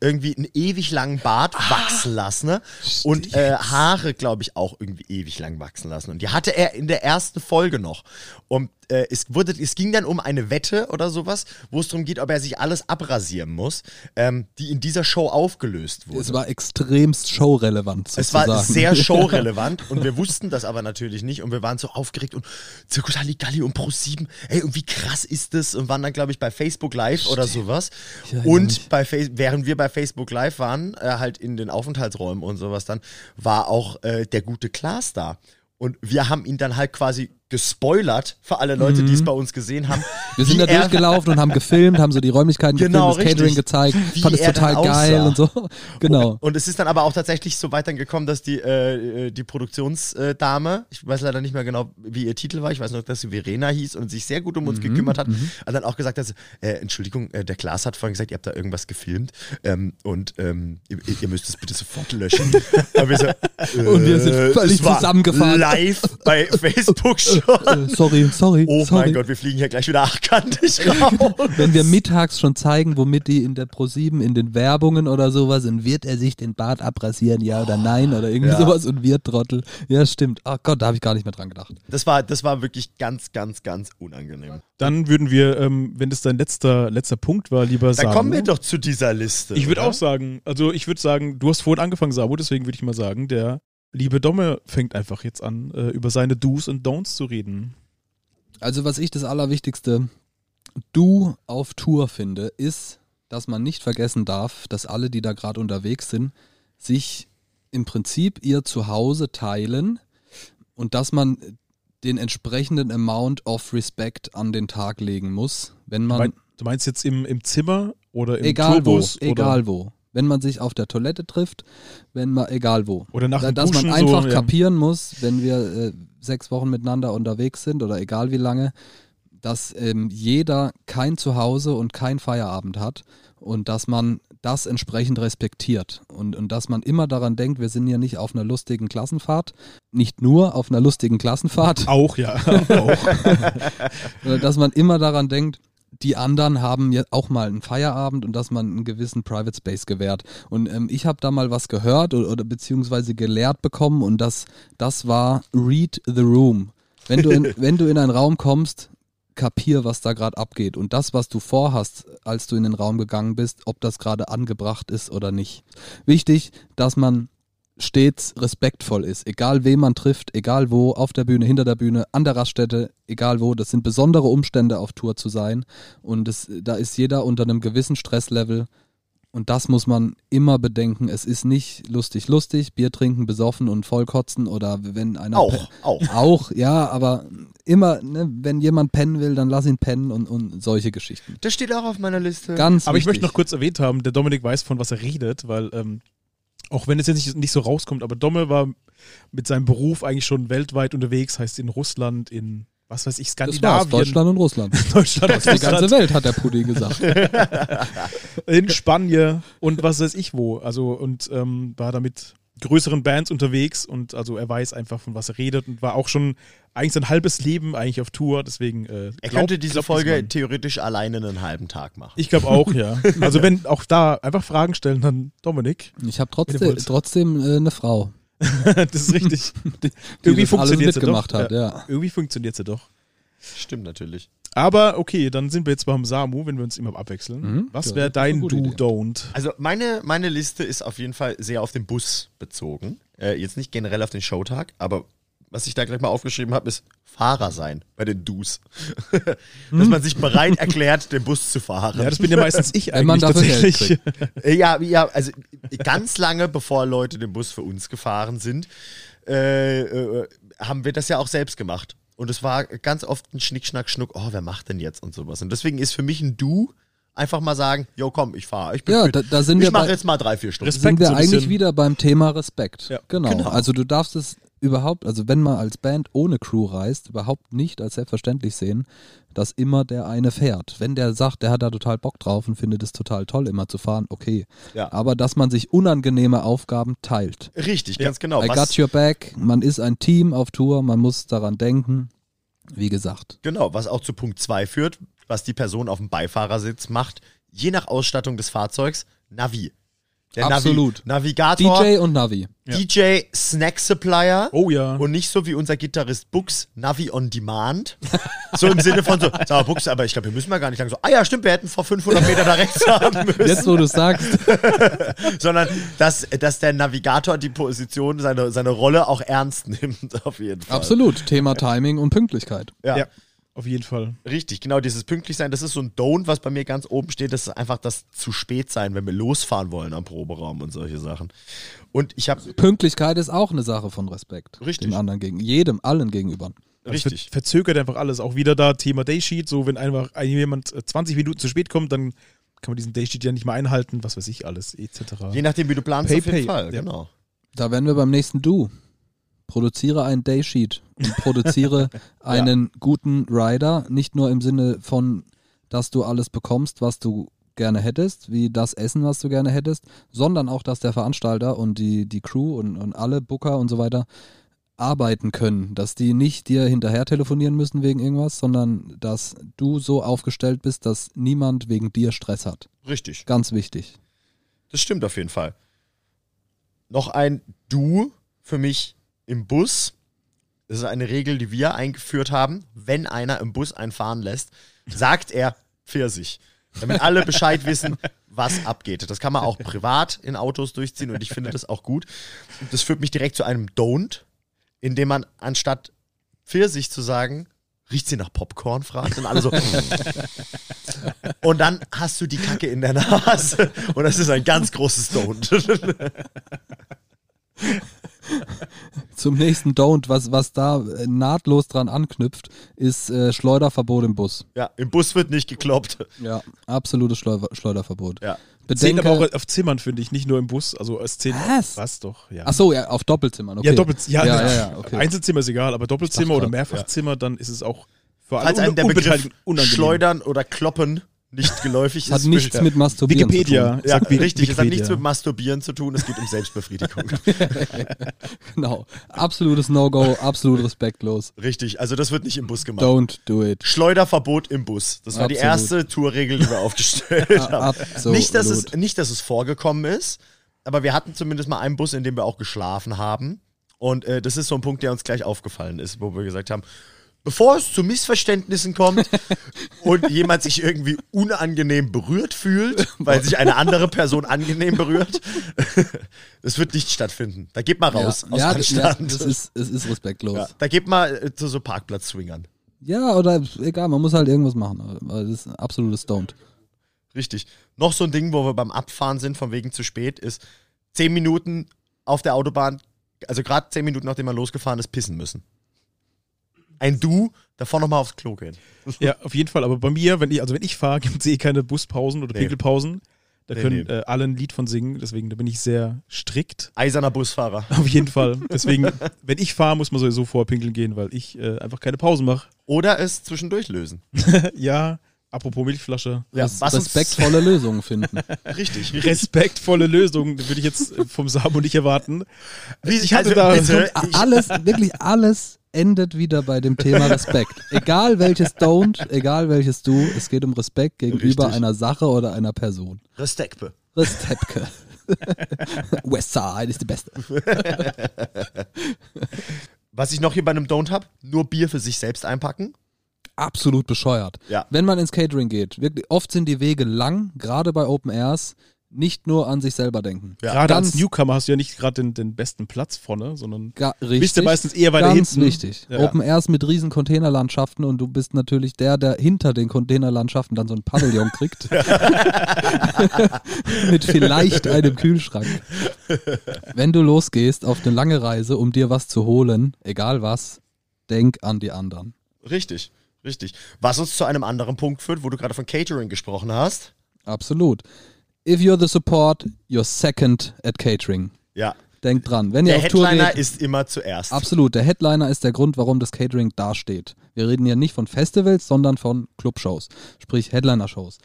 irgendwie einen ewig langen Bart wachsen lassen ne? und äh, Haare, glaube ich, auch irgendwie ewig lang wachsen lassen. Und die hatte er in der ersten Folge noch. Und äh, es, wurde, es ging dann um eine Wette oder sowas, wo es darum geht, ob er sich alles abrasieren muss, ähm, die in dieser Show aufgelöst wurde. Es war extremst showrelevant. Es war sozusagen. sehr showrelevant und wir wussten das aber natürlich nicht und wir waren so aufgeregt und Zirkus Halligalli und Pro7, ey, und wie krass ist das? Und waren dann, glaube ich, bei Facebook Live oder sowas. Erinnere Und bei während wir bei Facebook Live waren, äh, halt in den Aufenthaltsräumen und sowas dann, war auch äh, der gute Klaas da. Und wir haben ihn dann halt quasi gespoilert für alle Leute, die es bei uns gesehen haben. Mhm. Wir sind da durchgelaufen und haben gefilmt, haben so die Räumlichkeiten Genau, gefilmt, das Catering gezeigt, Wie fand es total geil aussah. und so. Genau. Und es ist dann aber auch tatsächlich so weit dann gekommen, dass die, äh, äh, die Produktionsdame, ich weiß leider nicht mehr genau, wie ihr Titel war, ich weiß noch, dass sie Verena hieß und sich sehr gut um uns Mhm, gekümmert hat, hat dann auch gesagt, dass, äh, Entschuldigung, äh, der Klaas hat vorhin gesagt, ihr habt da irgendwas gefilmt ähm, und ähm, ihr, ihr müsst es bitte sofort löschen. und wir, so, äh, Und wir sind völlig es war zusammengefahren. Live bei Facebook Äh, sorry, sorry, Oh sorry. mein Gott, wir fliegen hier gleich wieder achtkantig raus. Wenn wir mittags schon zeigen, womit die in der Pro7 in den Werbungen oder sowas und wird er sich den Bart abrasieren, ja oder nein oder irgendwie Ja. sowas und wir Trottel. Ja, stimmt. Oh Gott, da habe ich gar nicht mehr dran gedacht. Das war, das war wirklich ganz, ganz, ganz unangenehm. Dann würden wir, ähm, wenn das dein letzter, letzter Punkt war, lieber Dann sagen. kommen wir doch zu dieser Liste. Ich würde auch sagen, also ich würde sagen, du hast vorhin angefangen, Sabo, deswegen würde ich mal sagen, der liebe Domme fängt einfach jetzt an, äh, über seine Do's und Don'ts zu reden. Also was ich das Allerwichtigste Du auf Tour finde, ist, dass man nicht vergessen darf, dass alle, die da gerade unterwegs sind, sich im Prinzip ihr Zuhause teilen und dass man den entsprechenden Amount of Respect an den Tag legen muss, wenn Du, man du meinst jetzt im, im Zimmer oder im egal wo, Tourbus egal wo, wenn man sich auf der Toilette trifft, wenn man egal wo, oder, nach dem dass Duschen man einfach so, ja. kapieren muss, wenn wir äh, sechs Wochen miteinander unterwegs sind oder egal wie lange, dass ähm, jeder kein Zuhause und kein Feierabend hat und dass man das entsprechend respektiert und, und dass man immer daran denkt, wir sind ja nicht auf einer lustigen Klassenfahrt, nicht nur auf einer lustigen Klassenfahrt, Auch, ja. auch. dass man immer daran denkt, die anderen haben ja auch mal einen Feierabend und dass man einen gewissen Private Space gewährt. Und ähm, ich habe da mal was gehört oder, oder beziehungsweise gelehrt bekommen und das, das war Read the Room. Wenn du, in, wenn du in einen Raum kommst, kapier, was da gerade abgeht und das, was du vorhast, als du in den Raum gegangen bist, ob das gerade angebracht ist oder nicht. Wichtig, dass man stets respektvoll ist, egal wen man trifft, egal wo, auf der Bühne, hinter der Bühne, an der Raststätte, egal wo. Das sind besondere Umstände, auf Tour zu sein und es, da ist jeder unter einem gewissen Stresslevel und das muss man immer bedenken. Es ist nicht lustig, lustig, Bier trinken, besoffen und vollkotzen oder wenn einer. Auch, auch. Auch, ja, aber immer, ne, wenn jemand pennen will, dann lass ihn pennen und, und solche Geschichten. Das steht auch auf meiner Liste. Ganz Aber ich wichtig. möchte noch kurz erwähnt haben, der Dominik weiß, von was er redet, weil ähm, auch wenn es jetzt nicht, nicht so rauskommt, aber Domme war mit seinem Beruf eigentlich schon weltweit unterwegs, heißt in Russland, in was weiß ich, Skandinavien, Deutschland und Russland. Deutschland, Die ganze Welt, hat der Pudi gesagt. in Spanien und was weiß ich wo. Also und ähm, war da mit größeren Bands unterwegs und also er weiß einfach, von was er redet und war auch schon eigentlich sein halbes Leben eigentlich auf Tour, deswegen äh, Er könnte diese glaub Folge theoretisch alleine einen halben Tag machen. Ich glaube auch, ja. Also wenn auch da einfach Fragen stellen, dann Dominik. Ich habe trotzdem, trotzdem äh, eine Frau, das ist richtig. die Irgendwie das alles funktioniert sie doch. hat. Ja. Irgendwie funktioniert sie doch. Stimmt natürlich. Aber okay, dann sind wir jetzt beim Samu, wenn wir uns immer abwechseln. Mhm. Was wäre dein. Do-Don't? Also meine, meine Liste ist auf jeden Fall sehr auf den Bus bezogen. Äh, jetzt nicht generell auf den Showtag, aber was ich da gleich mal aufgeschrieben habe, ist Fahrer sein bei den Dus. Dass man sich bereit erklärt, den Bus zu fahren. Ja, das bin ja meistens ich Wenn man eigentlich tatsächlich. Ja, ja, also ganz lange bevor Leute den Bus für uns gefahren sind, äh, äh, haben wir das ja auch selbst gemacht. Und es war ganz oft ein Schnick, Schnack, Schnuck, oh, wer macht denn jetzt und sowas. Und deswegen ist für mich ein Du einfach mal sagen, jo komm, ich fahre, ich bin Ja, da, da sind ich mache jetzt mal drei, vier Stunden. Respekt. sind wir so eigentlich wieder beim Thema Respekt. Ja, genau. genau. Also du darfst es überhaupt, also wenn man als Band ohne Crew reist, überhaupt nicht als selbstverständlich sehen, dass immer der eine fährt. Wenn der sagt, der hat da total Bock drauf und findet es total toll, immer zu fahren, okay. Ja. Aber dass man sich unangenehme Aufgaben teilt. Richtig, ganz genau. I Was, got your back, man ist ein Team auf Tour, man muss daran denken. Wie gesagt. genau, was auch zu Punkt 2 führt, was die Person auf dem Beifahrersitz macht, je nach Ausstattung des Fahrzeugs, Navi. Der Absolut. Navi Navigator, DJ und Navi. DJ Snack Supplier. Oh ja. Und nicht so wie unser Gitarrist Bux, Navi on Demand. So im Sinne von so, sag mal Bux, aber ich glaube, wir müssen mal gar nicht lang so, ah ja, stimmt, wir hätten vor 500 Meter da rechts haben müssen. Jetzt, wo du sagst, Sondern, dass, dass der Navigator die Position, seine, seine Rolle auch ernst nimmt, auf jeden Fall. absolut, Thema Timing und Pünktlichkeit. Ja. ja, auf jeden Fall. Richtig, genau, dieses Pünktlichsein, das ist so ein Don't, was bei mir ganz oben steht, das ist einfach das zu spät sein, wenn wir losfahren wollen am Proberaum und solche Sachen. Und ich habe, Pünktlichkeit ist auch eine Sache von Respekt. Richtig. Dem anderen gegen, jedem, allen gegenüber. Also ver richtig, verzögert einfach alles. Auch wieder da Thema Daysheet. So, wenn einfach ein- jemand äh, 20 Minuten zu spät kommt, dann kann man diesen Daysheet ja nicht mehr einhalten, was weiß ich alles, etc. je nachdem, wie du planst, Pay, auf jeden pay, Fall, ja. genau. Da wären wir beim nächsten Du. Produziere ein Daysheet und produziere einen guten Rider, nicht nur im Sinne von, dass du alles bekommst, was du gerne hättest, wie das Essen, was du gerne hättest, sondern auch, dass der Veranstalter und die, die Crew und, und alle Booker und so weiter arbeiten können, dass die nicht dir hinterher telefonieren müssen wegen irgendwas, sondern dass du so aufgestellt bist, dass niemand wegen dir Stress hat. Richtig. Ganz wichtig. Das stimmt auf jeden Fall. Noch ein Du für mich im Bus. Das ist eine Regel, die wir eingeführt haben. Wenn einer im Bus einen fahren lässt, sagt er Pfirsich. Damit alle Bescheid wissen, was abgeht. Das kann man auch privat in Autos durchziehen und ich finde das auch gut. Und das führt mich direkt zu einem Don't, indem man anstatt Pfirsich zu sagen, riecht sie nach Popcorn, fragt und alle so. und dann hast du die Kacke in der Nase und das ist ein ganz großes Don't. Zum nächsten Don't, was, was da äh, nahtlos dran anknüpft, ist äh, Schleuderverbot im Bus. ja, im Bus wird nicht gekloppt. Ja, absolutes Schleuder Schleuderverbot. Ja. Zehn Bedenke, aber auch auf Zimmern, finde ich, nicht nur im Bus. Also als zehn. Was? Was doch, ja. Ach so, ja, auf Doppelzimmern, okay. Ja, Doppelzimmer. Ja, Ja, ja, ja, okay. Einzelzimmer ist egal, aber Doppelzimmer oder Mehrfachzimmer, dann ist es auch für Falls alle einem der Begriff. Schleudern oder Kloppen nicht geläufig Das hat ist. nichts ja. mit Masturbieren Wikipedia. zu tun. Ja, sagt richtig, es hat Wikipedia. nichts mit Masturbieren zu tun, es geht um Selbstbefriedigung. Genau. Absolutes No-Go, absolut respektlos. richtig, also das wird nicht im Bus gemacht. Don't do it. Schleuderverbot im Bus. Das war die Absolut. erste Tourregel, die wir aufgestellt haben. Absolut. Nicht dass, es, nicht, dass es vorgekommen ist, aber wir hatten zumindest mal einen Bus, in dem wir auch geschlafen haben. Und äh, das ist so ein Punkt, der uns gleich aufgefallen ist, wo wir gesagt haben, bevor es zu Missverständnissen kommt und jemand sich irgendwie unangenehm berührt fühlt, weil sich eine andere Person angenehm berührt, das wird nicht stattfinden. Da geht mal raus ja, aus ja, Anstand. das, das ist, es ist respektlos. ja, Ja. da geht mal äh, zu so Parkplatz-Swingern. oder egal, man muss halt irgendwas machen. Das ist ein absolutes Stoned. Richtig. Noch so ein Ding, wo wir beim Abfahren sind, von wegen zu spät, ist zehn Minuten auf der Autobahn, also gerade zehn Minuten nachdem man losgefahren ist, pissen müssen. Ein Du, davor nochmal aufs Klo gehen. Ja, auf jeden Fall. Aber bei mir, wenn ich, also wenn ich fahre, gibt es eh keine Buspausen oder Nee. Pinkelpausen. Da Nee, können nee. Äh, alle ein Lied von singen, deswegen da bin ich sehr strikt. Eiserner Busfahrer. Auf jeden Fall. Deswegen, wenn ich fahre, muss man sowieso vorher pinkeln gehen, weil ich äh, einfach keine Pausen mache. Oder es zwischendurch lösen. ja, apropos Milchflasche. Ja, was respektvolle Lösungen finden. Richtig. richtig. Respektvolle Lösung, würde ich jetzt vom Sabo nicht erwarten. Wie, Ich hatte da- bitte, alles, wirklich alles endet wieder bei dem Thema Respekt. Egal welches Don't, egal welches Du, es geht um Respekt gegenüber Richtig. einer Sache oder einer Person. Respekte. Respekt. Westside ist die beste. Was ich noch hier bei einem Don't hab, nur Bier für sich selbst einpacken. Absolut bescheuert. Ja. Wenn man ins Catering geht, wirklich, oft sind die Wege lang, gerade bei Open Airs, nicht nur an sich selber denken. Ja, Gerade als ganz- Newcomer hast du ja nicht gerade den, den besten Platz vorne, sondern Ga richtig. bist du meistens eher weiter Ganz hinten. wichtig. Ja. Open Airs mit riesen Containerlandschaften und du bist natürlich der, der hinter den Containerlandschaften dann so ein Pavillon kriegt. mit vielleicht einem Kühlschrank. Wenn du losgehst auf eine lange Reise, um dir was zu holen, egal was, denk an die anderen. Richtig, richtig. Was uns zu einem anderen Punkt führt, wo du gerade von Catering gesprochen hast. Absolut. If you're the support, you're second at catering. Ja. Denk dran, wenn ihr Der auf Tour Headliner geht, ist immer zuerst. Absolut, der Headliner ist der Grund, warum das Catering dasteht. Wir reden ja nicht von Festivals, sondern von Clubshows, sprich Headliner-Shows.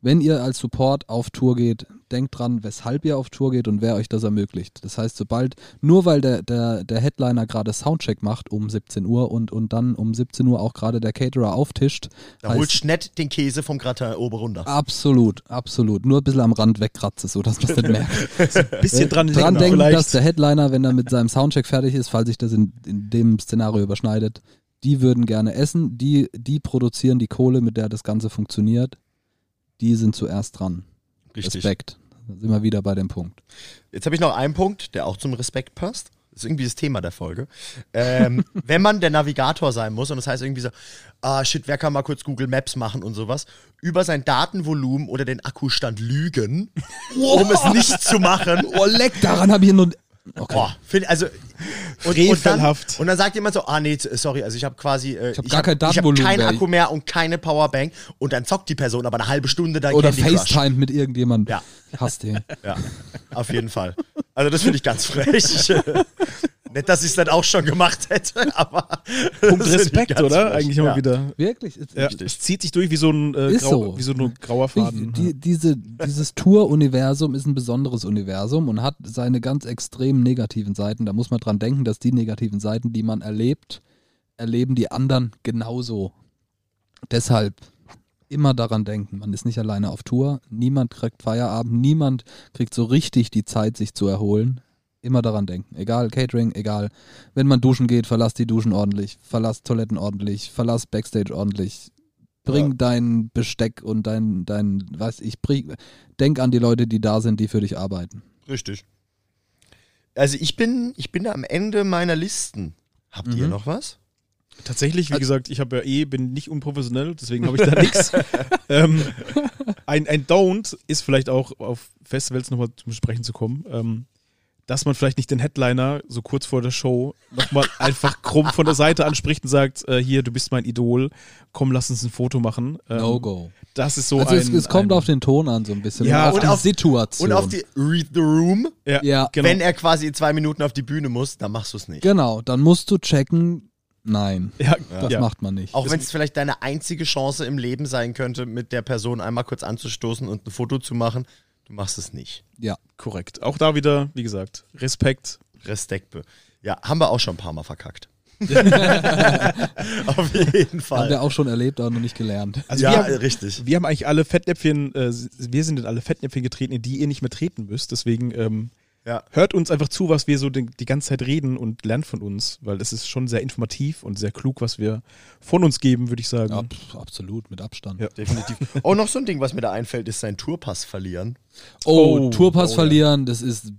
Wenn ihr als Support auf Tour geht, denkt dran, weshalb ihr auf Tour geht und wer euch das ermöglicht. Das heißt, sobald, nur weil der, der, der Headliner gerade Soundcheck macht um 17 Uhr und, und dann um 17 Uhr auch gerade der Caterer auftischt, Da heißt- du nicht den Käse vom Gratin oben runter. absolut, absolut. Nur ein bisschen am Rand wegkratze, so dass man es nicht merkt. bisschen dran, dran denken denken, vielleicht. dass der Headliner, wenn er mit seinem Soundcheck fertig ist, falls sich das in, in dem Szenario überschneidet, die würden gerne essen, die, die produzieren die Kohle, mit der das Ganze funktioniert. Die sind zuerst dran. Respekt. Da sind wir wieder bei dem Punkt. Jetzt habe ich noch einen Punkt, der auch zum Respekt passt. Das ist irgendwie das Thema der Folge. Ähm, wenn man der Navigator sein muss, und das heißt irgendwie so, ah shit, wer kann mal kurz Google Maps machen und sowas, über sein Datenvolumen oder den Akkustand lügen, um es nicht zu machen. Oh, leck, daran habe ich nur. Okay. Boah, also und, und, dann, und dann sagt jemand so, ah nee, sorry, also ich habe quasi, äh, Ich hab gar kein ich hab Datenvolumen keinen. Akku mehr und keine Powerbank und dann zockt die Person aber eine halbe Stunde da Oder. FaceTime mit irgendjemandem. Ja. Ich hasse den. Ja, auf jeden Fall. Also das finde ich ganz frech. Nicht, dass ich es dann auch schon gemacht hätte, aber. Punkt ich Respekt, oder? frech. Eigentlich immer ja. wieder. Wirklich? Ist- Ja, es zieht sich durch wie so ein, äh, grau, so. wie so ein grauer Faden. Die, diese, dieses Tour-Universum ist ein besonderes Universum und hat seine ganz extrem negativen Seiten. Da muss man dran denken, dass die negativen Seiten, die man erlebt, erleben die anderen genauso. Deshalb immer daran denken, man ist nicht alleine auf Tour, niemand kriegt Feierabend, niemand kriegt so richtig die Zeit, sich zu erholen. Immer daran denken. Egal, Catering, egal. Wenn man duschen geht, verlass die Duschen ordentlich, verlass Toiletten ordentlich, verlass Backstage ordentlich. Bring Ja. dein Besteck und dein, dein, was ich, bring, denk an die Leute, die da sind, die für dich arbeiten. Richtig. Also ich bin, ich bin am Ende meiner Listen. Habt ihr Mhm. noch was? Tatsächlich, wie gesagt, ich habe ja eh, bin nicht unprofessionell, deswegen habe ich da nichts. Ähm, ein, ein Don't ist vielleicht auch auf Festivals nochmal zum Sprechen zu kommen, ähm, dass man vielleicht nicht den Headliner so kurz vor der Show nochmal einfach krumm von der Seite anspricht und sagt, äh, hier, du bist mein Idol, komm, lass uns ein Foto machen. Ähm, No go. Das ist so also ein... es, es kommt ein, auf den Ton an, so ein bisschen. Ja, und auf und die auf- Situation. Und auf die Read the Room, Ja, Ja. genau. wenn er quasi in zwei Minuten auf die Bühne muss, dann machst du es nicht. Genau, dann musst du checken, nein, ja, das ja. macht man nicht. Auch wenn es vielleicht deine einzige Chance im Leben sein könnte, mit der Person einmal kurz anzustoßen und ein Foto zu machen, du machst es nicht. ja. Korrekt. Auch da wieder, wie gesagt, Respekt. Respekte. Ja, haben wir auch schon ein paar Mal verkackt. Auf jeden Haben Fall. wir auch schon erlebt, aber noch nicht gelernt. Also ja, wir haben, richtig. Wir haben eigentlich alle Fettnäpfchen, äh, wir sind in alle Fettnäpfchen getreten, in die ihr nicht mehr treten müsst. Deswegen ähm, Ja. Hört uns einfach zu, was wir so die, die ganze Zeit reden und lernt von uns, weil es ist schon sehr informativ und sehr klug, was wir von uns geben, würde ich sagen. Ja, absolut, mit Abstand. Ja. Definitiv. Oh, noch so ein Ding, was mir da einfällt, ist sein Tourpass verlieren. Oh, Oh, Tourpass oh, ja. verlieren, das ist,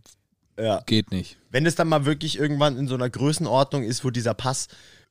Ja. geht nicht. Wenn es dann mal wirklich irgendwann in so einer Größenordnung ist, wo dieser Pass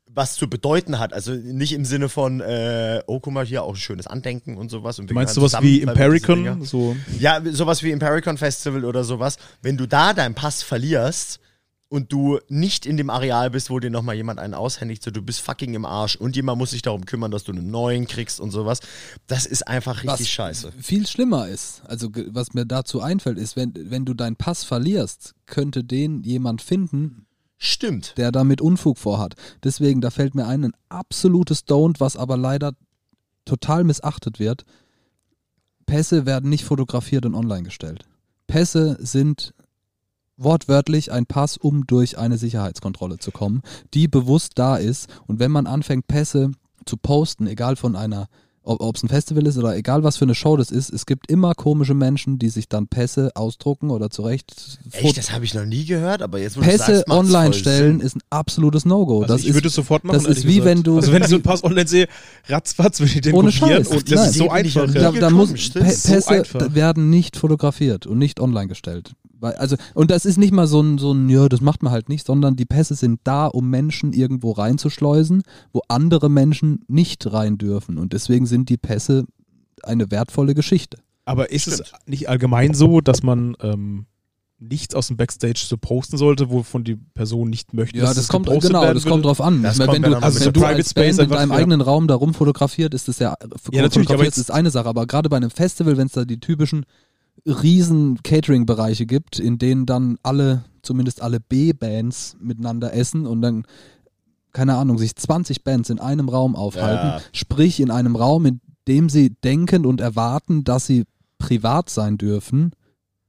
was zu bedeuten hat. Also nicht im Sinne von, äh, oh, guck mal hier, auch ein schönes Andenken und sowas. Und Du meinst gehören sowas wie Impericon? So, Ja, sowas wie Impericon Festival oder sowas. Wenn du da deinen Pass verlierst und du nicht in dem Areal bist, wo dir nochmal jemand einen aushändigt, so du bist fucking im Arsch und jemand muss sich darum kümmern, dass du einen neuen kriegst und sowas. Das ist einfach richtig Was scheiße. viel schlimmer ist, also was mir dazu einfällt, ist, wenn, wenn du deinen Pass verlierst, könnte den jemand finden, Stimmt. der damit Unfug vorhat. Deswegen, da fällt mir ein, ein absolutes Don't, was aber leider total missachtet wird. Pässe werden nicht fotografiert und online gestellt. Pässe sind wortwörtlich ein Pass, um durch eine Sicherheitskontrolle zu kommen, die bewusst da ist. Und wenn man anfängt, Pässe zu posten, egal von einer, ob es ein Festival ist oder egal was für eine Show das ist, es gibt immer komische Menschen, die sich dann Pässe ausdrucken oder zurecht Echt, das habe ich noch nie gehört, aber jetzt wo Pässe sagst, online stellen Sinn. ist ein absolutes No-Go. also das ich ist würde es sofort machen. das ist wie gesagt. wenn du- Also wenn ich so einen Pass online sehe, ratzfatz würde ich den Ohne kopieren Scheiß. und das Nein. ist so einfach. da, da muss So Pässe einfach. werden nicht fotografiert und nicht online gestellt. Weil, also, und das ist nicht mal so ein, so ein, ja, das macht man halt nicht, sondern die Pässe sind da, um Menschen irgendwo reinzuschleusen, wo andere Menschen nicht rein dürfen. Und deswegen sind die Pässe eine wertvolle Geschichte. Aber ist es Stimmt. nicht allgemein so, dass man ähm, nichts aus dem Backstage so posten sollte, wovon die Person nicht möchte? Ja, dass das es kommt, genau, das kommt drauf an. Das ich meine, kommt wenn du, also mit wenn du als Space Band in deinem ja. eigenen Raum da rumfotografiert, ist das ja, Ja, natürlich, aber ist eine Sache. Aber gerade bei einem Festival, wenn es da die typischen riesen Catering-Bereiche gibt, in denen dann alle, zumindest alle B-Bands miteinander essen und dann, keine Ahnung, sich 20 Bands in einem Raum aufhalten, Ja. sprich in einem Raum, in dem sie denken und erwarten, dass sie privat sein dürfen,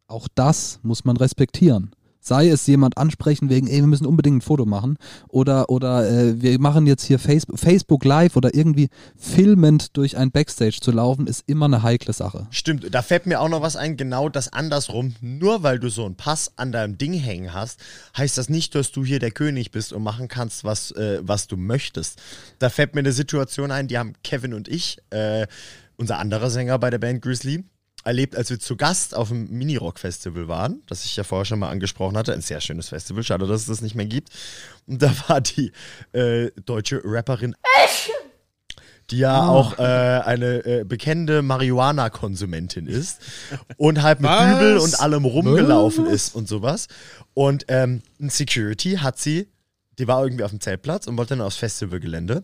auch das muss man respektieren. Sei es jemand ansprechen wegen, ey, wir müssen unbedingt ein Foto machen oder, oder äh, wir machen jetzt hier Facebook, Facebook Live oder irgendwie filmend durch ein Backstage zu laufen, ist immer eine heikle Sache. Stimmt, da fällt mir auch noch was ein, genau das andersrum. Nur weil du so einen Pass an deinem Ding hängen hast, heißt das nicht, dass du hier der König bist und machen kannst, was, äh, was du möchtest. Da fällt mir eine Situation ein, die haben Kevin und ich, äh, unser anderer Sänger bei der Band Grizzly, erlebt, als wir zu Gast auf dem Mini-Rock-Festival waren, das ich ja vorher schon mal angesprochen hatte. Ein sehr schönes Festival, schade, dass es das nicht mehr gibt. Und da war die äh, deutsche Rapperin die ja auch äh, eine äh, bekennende Marihuana-Konsumentin ist und halt mit Was? Dübel und allem rumgelaufen ist und sowas. Und ähm, ein Security hat sie, die war irgendwie auf dem Zeltplatz und wollte dann aufs Festivalgelände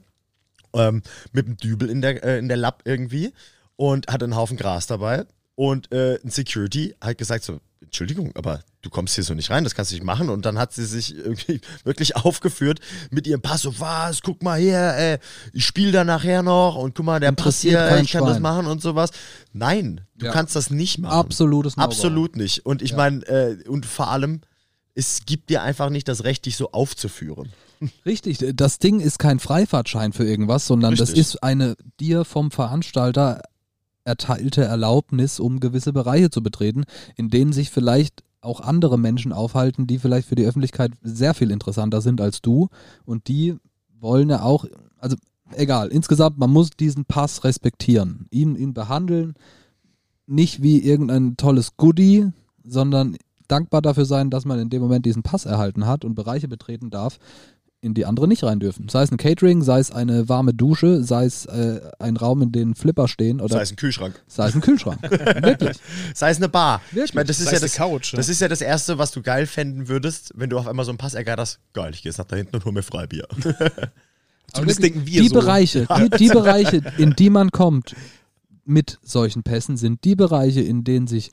ähm, mit einem Dübel in der, äh, in der Lapp irgendwie und hatte einen Haufen Gras dabei. Und äh, ein Security hat gesagt so, Entschuldigung, aber du kommst hier so nicht rein, das kannst du nicht machen. Und dann hat sie sich irgendwie wirklich aufgeführt mit ihrem Pass, so was, guck mal hier, äh, ich spiele da nachher noch und guck mal, der Pass Interessiert hier, ich kann das Schwein. machen und sowas. Nein, du Ja. kannst das nicht machen. Absolutes No-Go. Absolut nicht. Und ich Ja. meine, äh, und vor allem, es gibt dir einfach nicht das Recht, dich so aufzuführen. Richtig, das Ding ist kein Freifahrtschein für irgendwas, sondern das Richtig. ist eine dir vom Veranstalter erteilte Erlaubnis, um gewisse Bereiche zu betreten, in denen sich vielleicht auch andere Menschen aufhalten, die vielleicht für die Öffentlichkeit sehr viel interessanter sind als du. Und die wollen ja auch, also egal, insgesamt, man muss diesen Pass respektieren, ihn, ihn behandeln, nicht wie irgendein tolles Goodie, sondern dankbar dafür sein, dass man in dem Moment diesen Pass erhalten hat und Bereiche betreten darf, in die andere nicht rein dürfen. Sei es ein Catering, sei es eine warme Dusche, sei es äh, ein Raum, in dem Flipper stehen oder Sei es ein Kühlschrank, sei es ein Kühlschrank. Wirklich. sei es eine Bar. Wirklich? Ich meine, das ist Sei ja das, Couch, ja. das ist ja das Erste, was du geil fänden würdest, wenn du auf einmal so einen Pass ergatterst. Geil, ich gehe jetzt nach da hinten und hol mir Freibier. Zumindest denken wir die so. Bereiche, die, die Bereiche, in die man kommt mit solchen Pässen, sind die Bereiche, in denen sich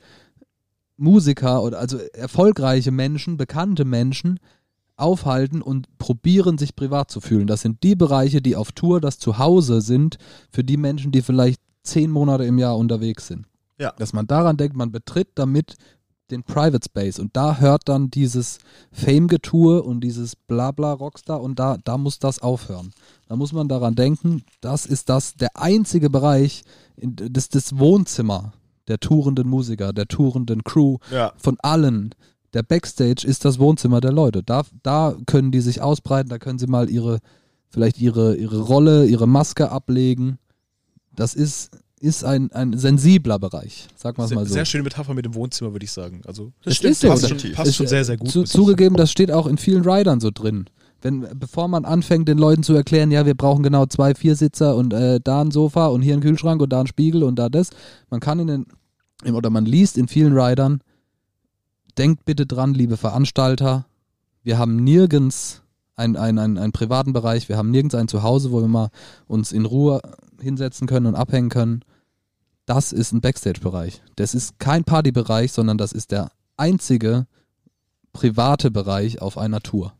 Musiker oder also erfolgreiche Menschen, bekannte Menschen aufhalten und probieren, sich privat zu fühlen. Das sind die Bereiche, die auf Tour das Zuhause sind für die Menschen, die vielleicht zehn Monate im Jahr unterwegs sind. Ja. Dass man daran denkt, man betritt damit den Private Space und da hört dann dieses Fame-Getue und dieses Blabla Rockstar und da, da muss das aufhören. Da muss man daran denken, das ist das der einzige Bereich, in, das, das Wohnzimmer der tourenden Musiker, der tourenden Crew, ja. von allen, Der Backstage ist das Wohnzimmer der Leute. Da, da können die sich ausbreiten, da können sie mal ihre, vielleicht ihre, ihre Rolle, ihre Maske ablegen. Das ist, ist ein, ein sensibler Bereich, sag mal so. sehr schöne Metapher mit dem Wohnzimmer, würde ich sagen. Also, Das stimmt, ist so. passt schon, passt schon sehr, sehr gut. Zu, zugegeben, das steht auch in vielen Riders so drin. Wenn, bevor man anfängt, den Leuten zu erklären, ja, wir brauchen genau zwei Viersitzer und äh, da ein Sofa und hier ein Kühlschrank und da ein Spiegel und da das. Man kann in den, oder man liest in vielen Riders, denkt bitte dran, liebe Veranstalter, wir haben nirgends einen, einen, einen, einen privaten Bereich, wir haben nirgends ein Zuhause, wo wir mal uns in Ruhe hinsetzen können und abhängen können. Das ist ein Backstage-Bereich. Das ist kein Partybereich, sondern das ist der einzige private Bereich auf einer Tour.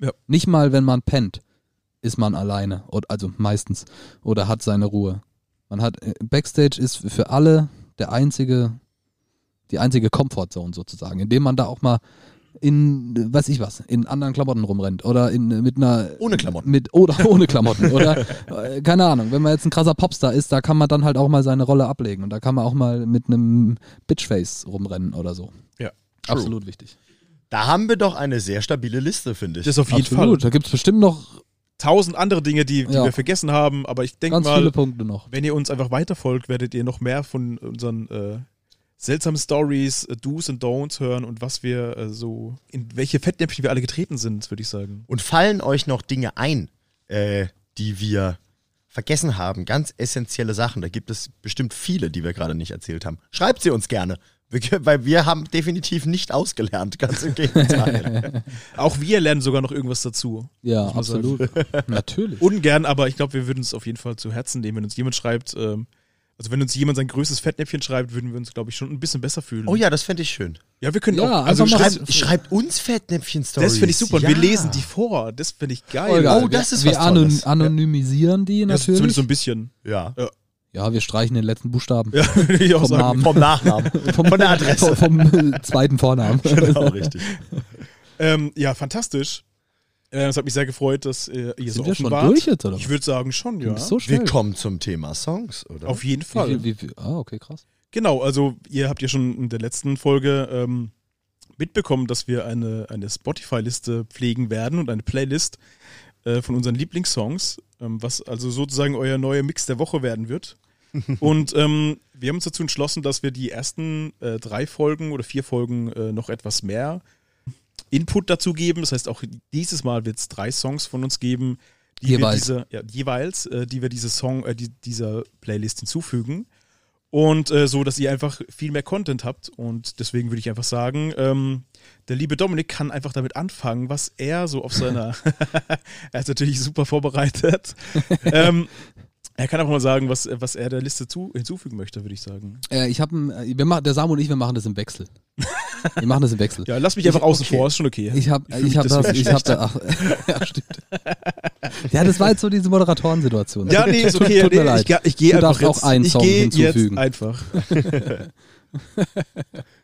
Ja. Nicht mal, wenn man pennt, ist man alleine. Also meistens. Oder hat seine Ruhe. Man hat, äh, Backstage ist für alle der einzige, die einzige Comfortzone sozusagen, indem man da auch mal in, weiß ich was, in anderen Klamotten rumrennt oder in, mit einer Ohne Klamotten. mit oder ohne Klamotten oder äh, keine Ahnung, wenn man jetzt ein krasser Popstar ist, da kann man dann halt auch mal seine Rolle ablegen und da kann man auch mal mit einem Bitchface rumrennen oder so. Ja. Absolut wichtig. Da haben wir doch eine sehr stabile Liste, finde ich. Das auf jeden Absolut. Fall. Da gibt es bestimmt noch Tausend andere Dinge, die, die Ja. wir vergessen haben, aber ich denke ganz mal, viele Punkte noch. wenn ihr uns einfach weiterfolgt, werdet ihr noch mehr von unseren äh, seltsamen Stories, äh, Do's und Don'ts hören und was wir äh, so, in welche Fettnäpfchen wir alle getreten sind, würde ich sagen. Und fallen euch noch Dinge ein, äh, die wir vergessen haben? Ganz essentielle Sachen. Da gibt es bestimmt viele, die wir gerade nicht erzählt haben. Schreibt sie uns gerne. Wir, weil wir haben definitiv nicht ausgelernt, ganz im Gegenteil. Auch wir lernen sogar noch irgendwas dazu. Ja, absolut. Natürlich. Ungern, aber ich glaube, wir würden es auf jeden Fall zu Herzen nehmen, wenn uns jemand schreibt, ähm, also wenn uns jemand sein größtes Fettnäpfchen schreibt, würden wir uns, glaube ich, schon ein bisschen besser fühlen. oh ja, das fände ich schön. Ja, wir können Ja, auch, also schreibt, Schreibt, schreibt uns Fettnäpfchen-Stories. das finde ich super und ja. wir lesen die vor. Das finde ich geil. Geil. Oh, das wir, ist wir was Tolles. anon anonymisieren die Ja, natürlich. zumindest so ein bisschen. Ja. ja, wir streichen den letzten Buchstaben. Ja, ich auch Vom sagen. Namen. Vom Nachnamen. Vom, Von der Adresse. Vom, vom äh, zweiten Vornamen. genau, richtig. Ähm, ja, fantastisch. Äh, Es hat mich sehr gefreut, dass äh, ihr so Sind wir offen schon wart. durch jetzt, oder? Ich würde sagen schon, ja. So kommen zum Thema Songs, oder? Auf jeden Wie Fall. viel, wie viel, ah, okay, krass. Genau, also ihr habt ja schon in der letzten Folge ähm, mitbekommen, dass wir eine, eine Spotify-Liste pflegen werden und eine Playlist äh, von unseren Lieblingssongs, ähm, was also sozusagen euer neuer Mix der Woche werden wird. und ähm, wir haben uns dazu entschlossen, dass wir die ersten äh, drei Folgen oder vier Folgen äh, noch etwas mehr Input dazu geben. Das heißt, auch dieses Mal wird es drei Songs von uns geben, die Jeweils. wir diese, ja, jeweils, äh, die wir diese Song, äh, die, dieser Playlist hinzufügen. Und äh, so, dass ihr einfach viel mehr Content habt. Und deswegen würde ich einfach sagen, ähm, der liebe Dominik kann einfach damit anfangen, was er so auf seiner. er ist natürlich super vorbereitet. ähm, er kann einfach mal sagen, was, was er der Liste zu, hinzufügen möchte, würde ich sagen. Äh, ich habe, wir machen, der Samu und ich, wir machen das im Wechsel. Wir machen das im Wechsel. Ja, lass mich einfach außen okay. vor, ist schon okay. Ich habe, Ich ich habe das, ich habe da, ach, ja, stimmt. Ja, das war jetzt so diese Moderatorensituation. ja, nee, ist Tut- okay. Tut mir nee, leid. ich, ich gehe Du einfach darfst auch jetzt. einen ich Song gehe jetzt hinzufügen. einfach.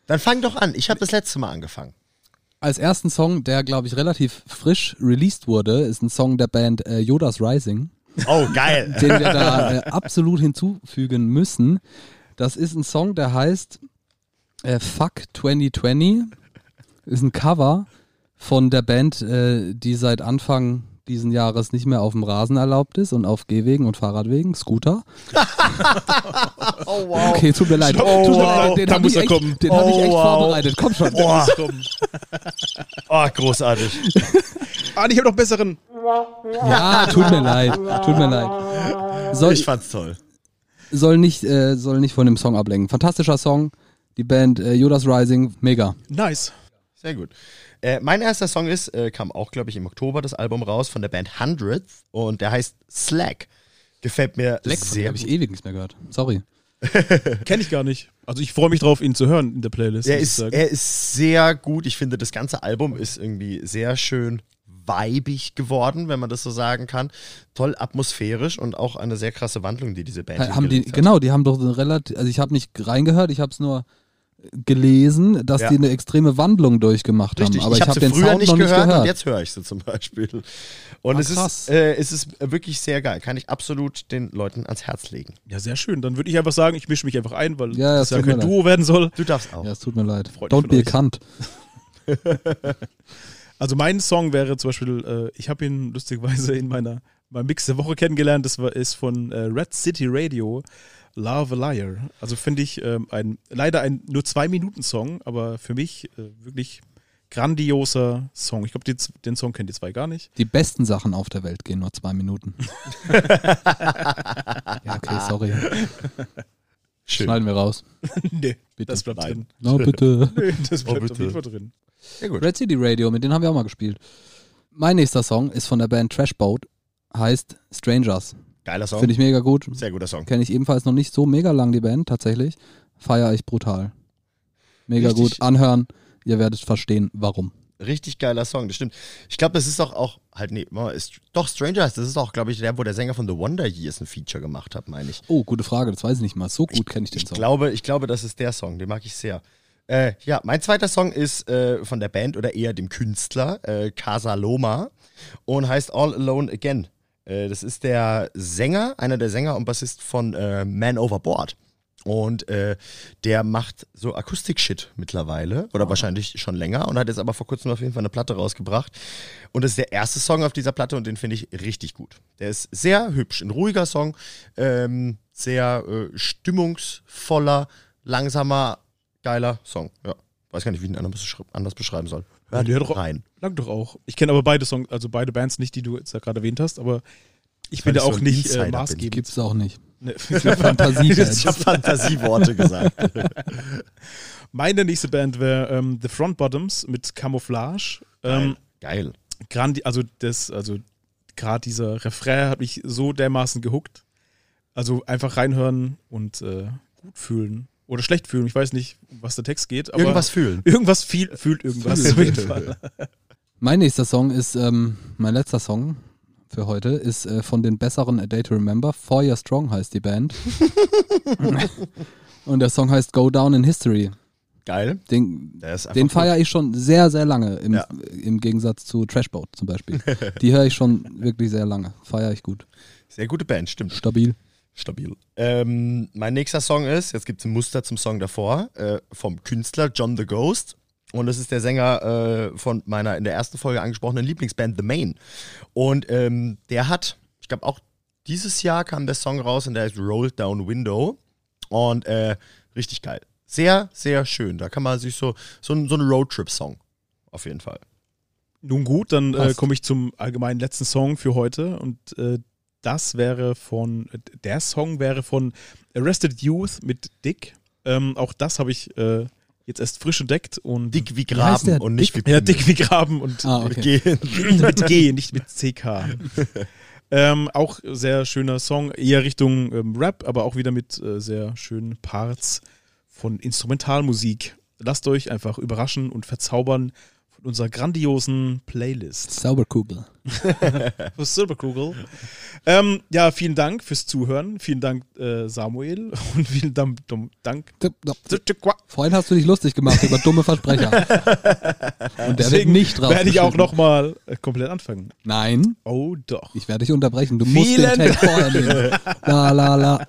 Dann fang doch an. Ich habe das letzte Mal angefangen. Als ersten Song, der glaube ich relativ frisch released wurde, ist ein Song der Band äh, Yoda's Rising, Oh, geil. den wir da äh, absolut hinzufügen müssen. Das ist ein Song, der heißt äh, Fuck 2020. Ist ein Cover von der Band, äh, die seit Anfang diesen Jahres nicht mehr auf dem Rasen erlaubt ist und auf Gehwegen und Fahrradwegen, Scooter. Oh, wow. Okay, tut mir leid. Oh, tut mir wow. leid. Den habe muss ich, er echt, kommen. den hab ich Oh, echt wow. vorbereitet. Komm schon. Oh, großartig. Ah, ich habe noch besseren. Ja, tut mir leid. Tut mir leid. Soll, Ich fand's toll. soll, nicht, äh, soll nicht von dem Song ablenken. Fantastischer Song. Die Band äh, Yoda's Rising, mega. Nice. Sehr gut. Äh, mein erster Song ist, äh, kam auch, glaube ich, im Oktober das Album raus von der Band Hundreds und der heißt Slack. Gefällt mir von sehr habe ich ewig nichts mehr gehört. Sorry. Kenne ich gar nicht. Also ich freue mich drauf, ihn zu hören in der Playlist. Er ist, er ist sehr gut. Ich finde, das ganze Album ist irgendwie sehr schön weibig geworden, wenn man das so sagen kann. Toll atmosphärisch und auch eine sehr krasse Wandlung, die diese Band Ha- haben die, hat. genau, die haben doch eine relativ, also ich habe nicht reingehört, ich habe es nur gelesen, dass Ja. die eine extreme Wandlung durchgemacht Richtig, haben. Aber ich ich, habe den früher Sound nicht noch gehört, nicht gehört. und jetzt höre ich sie zum Beispiel. Und Ah, es, ist, äh, es ist wirklich sehr geil. Kann ich absolut den Leuten ans Herz legen. Ja, sehr schön. Dann würde ich einfach sagen, ich mische mich einfach ein, weil Ja, das es ja kein leid. Duo werden soll. Du darfst auch. ja, es tut mir leid. Freut mich Don't be a cunt. Also mein Song wäre zum Beispiel, äh, ich habe ihn lustigerweise in meiner meinem Mix der Woche kennengelernt, das war, ist von äh, Red City Radio, Love a Liar. Also finde ich ähm, ein, leider ein nur zwei Minuten Song, aber für mich äh, wirklich grandioser Song. Ich glaube, den, Song kennt ihr zwei gar nicht. Die besten Sachen auf der Welt gehen nur zwei Minuten. ja, okay, sorry. Schön. Schneiden wir raus. nee, Bitte. das bleibt Nein. drin. No, bitte. Nee, das Oh, bleibt auf bitte. jeden Fall drin. Ja, gut. Red City Radio, mit denen haben wir auch mal gespielt. Mein nächster Song ist von der Band Trashboat, heißt Strangers. Geiler Song. Finde ich mega gut. Sehr guter Song. Kenne ich ebenfalls noch nicht so mega lang die Band, tatsächlich. Feier ich brutal. Mega Richtig. gut. Anhören, ihr werdet verstehen, warum. Richtig geiler Song, das stimmt. Ich glaube, das ist doch auch, halt, nee, ist, doch, Strangers, das ist auch, glaube ich, der, wo der Sänger von The Wonder Years ein Feature gemacht hat, meine ich. Oh, gute Frage, das weiß ich nicht mal. So gut kenne ich den Ich Song. glaube, ich glaube, das ist der Song, den mag ich sehr. Äh, ja, mein zweiter Song ist äh, von der Band oder eher dem Künstler, äh, Casa Loma, und heißt All Alone Again. Äh, das ist der Sänger, einer der Sänger und Bassist von äh, Man Overboard. Und äh, der macht so Akustik-Shit mittlerweile oder wahrscheinlich schon länger und hat jetzt aber vor kurzem auf jeden Fall eine Platte rausgebracht. Und das ist der erste Song auf dieser Platte und den finde ich richtig gut. Der ist sehr hübsch, ein ruhiger Song, ähm, sehr stimmungsvoller, langsamer, geiler Song. Ja, weiß gar nicht, wie ich ihn anders, beschrei- anders beschreiben soll. Hört Ja, doch- rein. Lang doch auch. Ich kenne aber beide Songs, also beide Bands nicht, die du jetzt ja gerade erwähnt hast, aber ich bin da so auch ein nicht Insider äh, bin. maßgebend. Gibt's auch nicht. Ne. Fantasie. Ich habe Fantasieworte gesagt. Meine nächste Band wäre ähm, The Front Bottoms mit Camouflage. Ähm, Geil. grandi also das, also gerade dieser Refrain hat mich so dermaßen gehuckt. Also einfach reinhören und äh, gut fühlen. Oder schlecht fühlen. Ich weiß nicht, um was der Text geht, aber Irgendwas fühlen. irgendwas viel, fühlt irgendwas Fühlen. auf jeden Fall. Mein nächster Song ist, ähm, mein letzter Song für heute, ist äh, von den besseren A Day to Remember. For Your Strong heißt die Band. Und der Song heißt Go Down in History. Geil. Den, den feiere ich schon sehr, sehr lange, im, Ja. im Gegensatz zu Trashboat zum Beispiel. Die höre ich schon wirklich sehr lange. Feiere ich gut. Sehr gute Band, stimmt. Stabil. Stabil. Ähm, mein nächster Song ist, jetzt gibt es ein Muster zum Song davor, äh, vom Künstler John the Ghost. Und das ist der Sänger äh, von meiner in der ersten Folge angesprochenen Lieblingsband The Main. Und ähm, der hat, ich glaube auch dieses Jahr kam der Song raus und der heißt Rolled Down Window. Und äh, richtig geil. Sehr, sehr schön. Da kann man sich so, so, ein- so ein Roadtrip-Song auf jeden Fall. Nun gut, dann äh, komme ich zum allgemeinen letzten Song für heute und äh, das wäre von, der Song wäre von Arrested Youth mit Dick. Ähm, auch das habe ich äh, jetzt erst frisch entdeckt und Dick wie Graben der? und nicht wie ja. Dick wie Graben und Ah, okay. Gehen. mit G, nicht mit CK. ähm, auch sehr schöner Song, eher Richtung ähm, Rap, aber auch wieder mit äh, sehr schönen Parts von Instrumentalmusik. Lasst euch einfach überraschen und verzaubern von unserer grandiosen Playlist. Sauberkugel. Silberkugel. Ähm, ja, vielen Dank fürs Zuhören. Vielen Dank, äh, Samuel. Und vielen Dank. Dank. Vorhin hast du dich lustig gemacht über dumme Versprecher. Und der wird Deswegen nicht drauf. werde ich auch nochmal äh, komplett anfangen. Nein, Oh, doch. ich werde dich unterbrechen. Du musst Vielen den Tag vorher nehmen. La la la.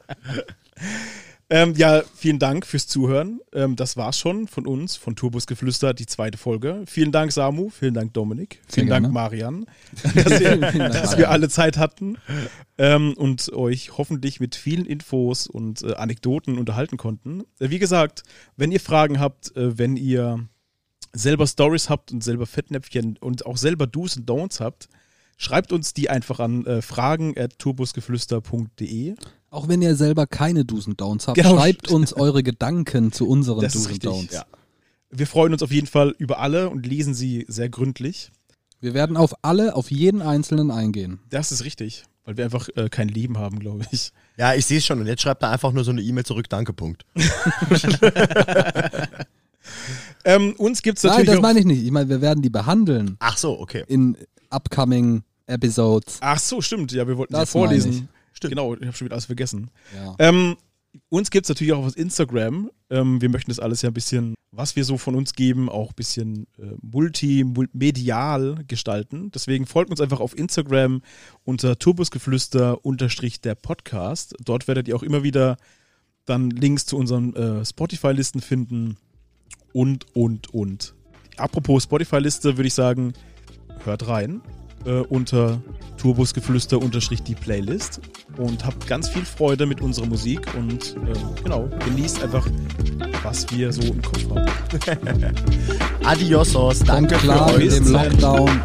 Ähm, ja, vielen Dank fürs Zuhören. Ähm, das war's schon von uns, von Turbusgeflüster, die zweite Folge. Vielen Dank, Samu. Vielen Dank, Dominik. Sehr Vielen Dank. Marian, dass, wir, Vielen dass wir alle Zeit hatten ähm, und euch hoffentlich mit vielen Infos und äh, Anekdoten unterhalten konnten. Äh, wie gesagt, wenn ihr Fragen habt, äh, wenn ihr selber Stories habt und selber Fettnäpfchen und auch selber Do's und Don'ts habt, schreibt uns die einfach an äh, fragen at turbusgeflüster.de. Auch wenn ihr selber keine Do's und Don'ts habt, Genau. schreibt uns eure Gedanken zu unseren Das Do's ist und richtig. Don'ts. Ja. Wir freuen uns auf jeden Fall über alle und lesen sie sehr gründlich. Wir werden auf alle, auf jeden einzelnen eingehen. Das ist richtig, weil wir einfach äh, kein Leben haben, glaube ich. Ja, ich sehe es schon. Und jetzt schreibt er einfach nur so eine E-Mail zurück, danke, Punkt. Ähm, uns gibt es Nein, natürlich das auch, meine ich nicht. Ich meine, wir werden die behandeln Ach so, okay. in upcoming Episodes. Ach so, stimmt. Ja, wir wollten Das sie vorlesen. Stimmt. Genau, ich habe schon wieder alles vergessen. Ja. Ähm, uns gibt es natürlich auch auf Instagram. Ähm, wir möchten das alles ja ein bisschen, was wir so von uns geben, auch ein bisschen äh, multimedial gestalten. Deswegen folgt uns einfach auf Instagram unter Turbusgeflüster unterstrich der Podcast. Dort werdet ihr auch immer wieder dann Links zu unseren äh, Spotify-Listen finden und, und, und. apropos Spotify-Liste, würde ich sagen, hört rein äh, unter Turbusgeflüster unterstrich die Playlist und habt ganz viel Freude mit unserer Musik und äh, genau, genießt einfach, was wir so im Kopf haben. Adiosos, danke Kommt klar für mit euch. dem Lockdown.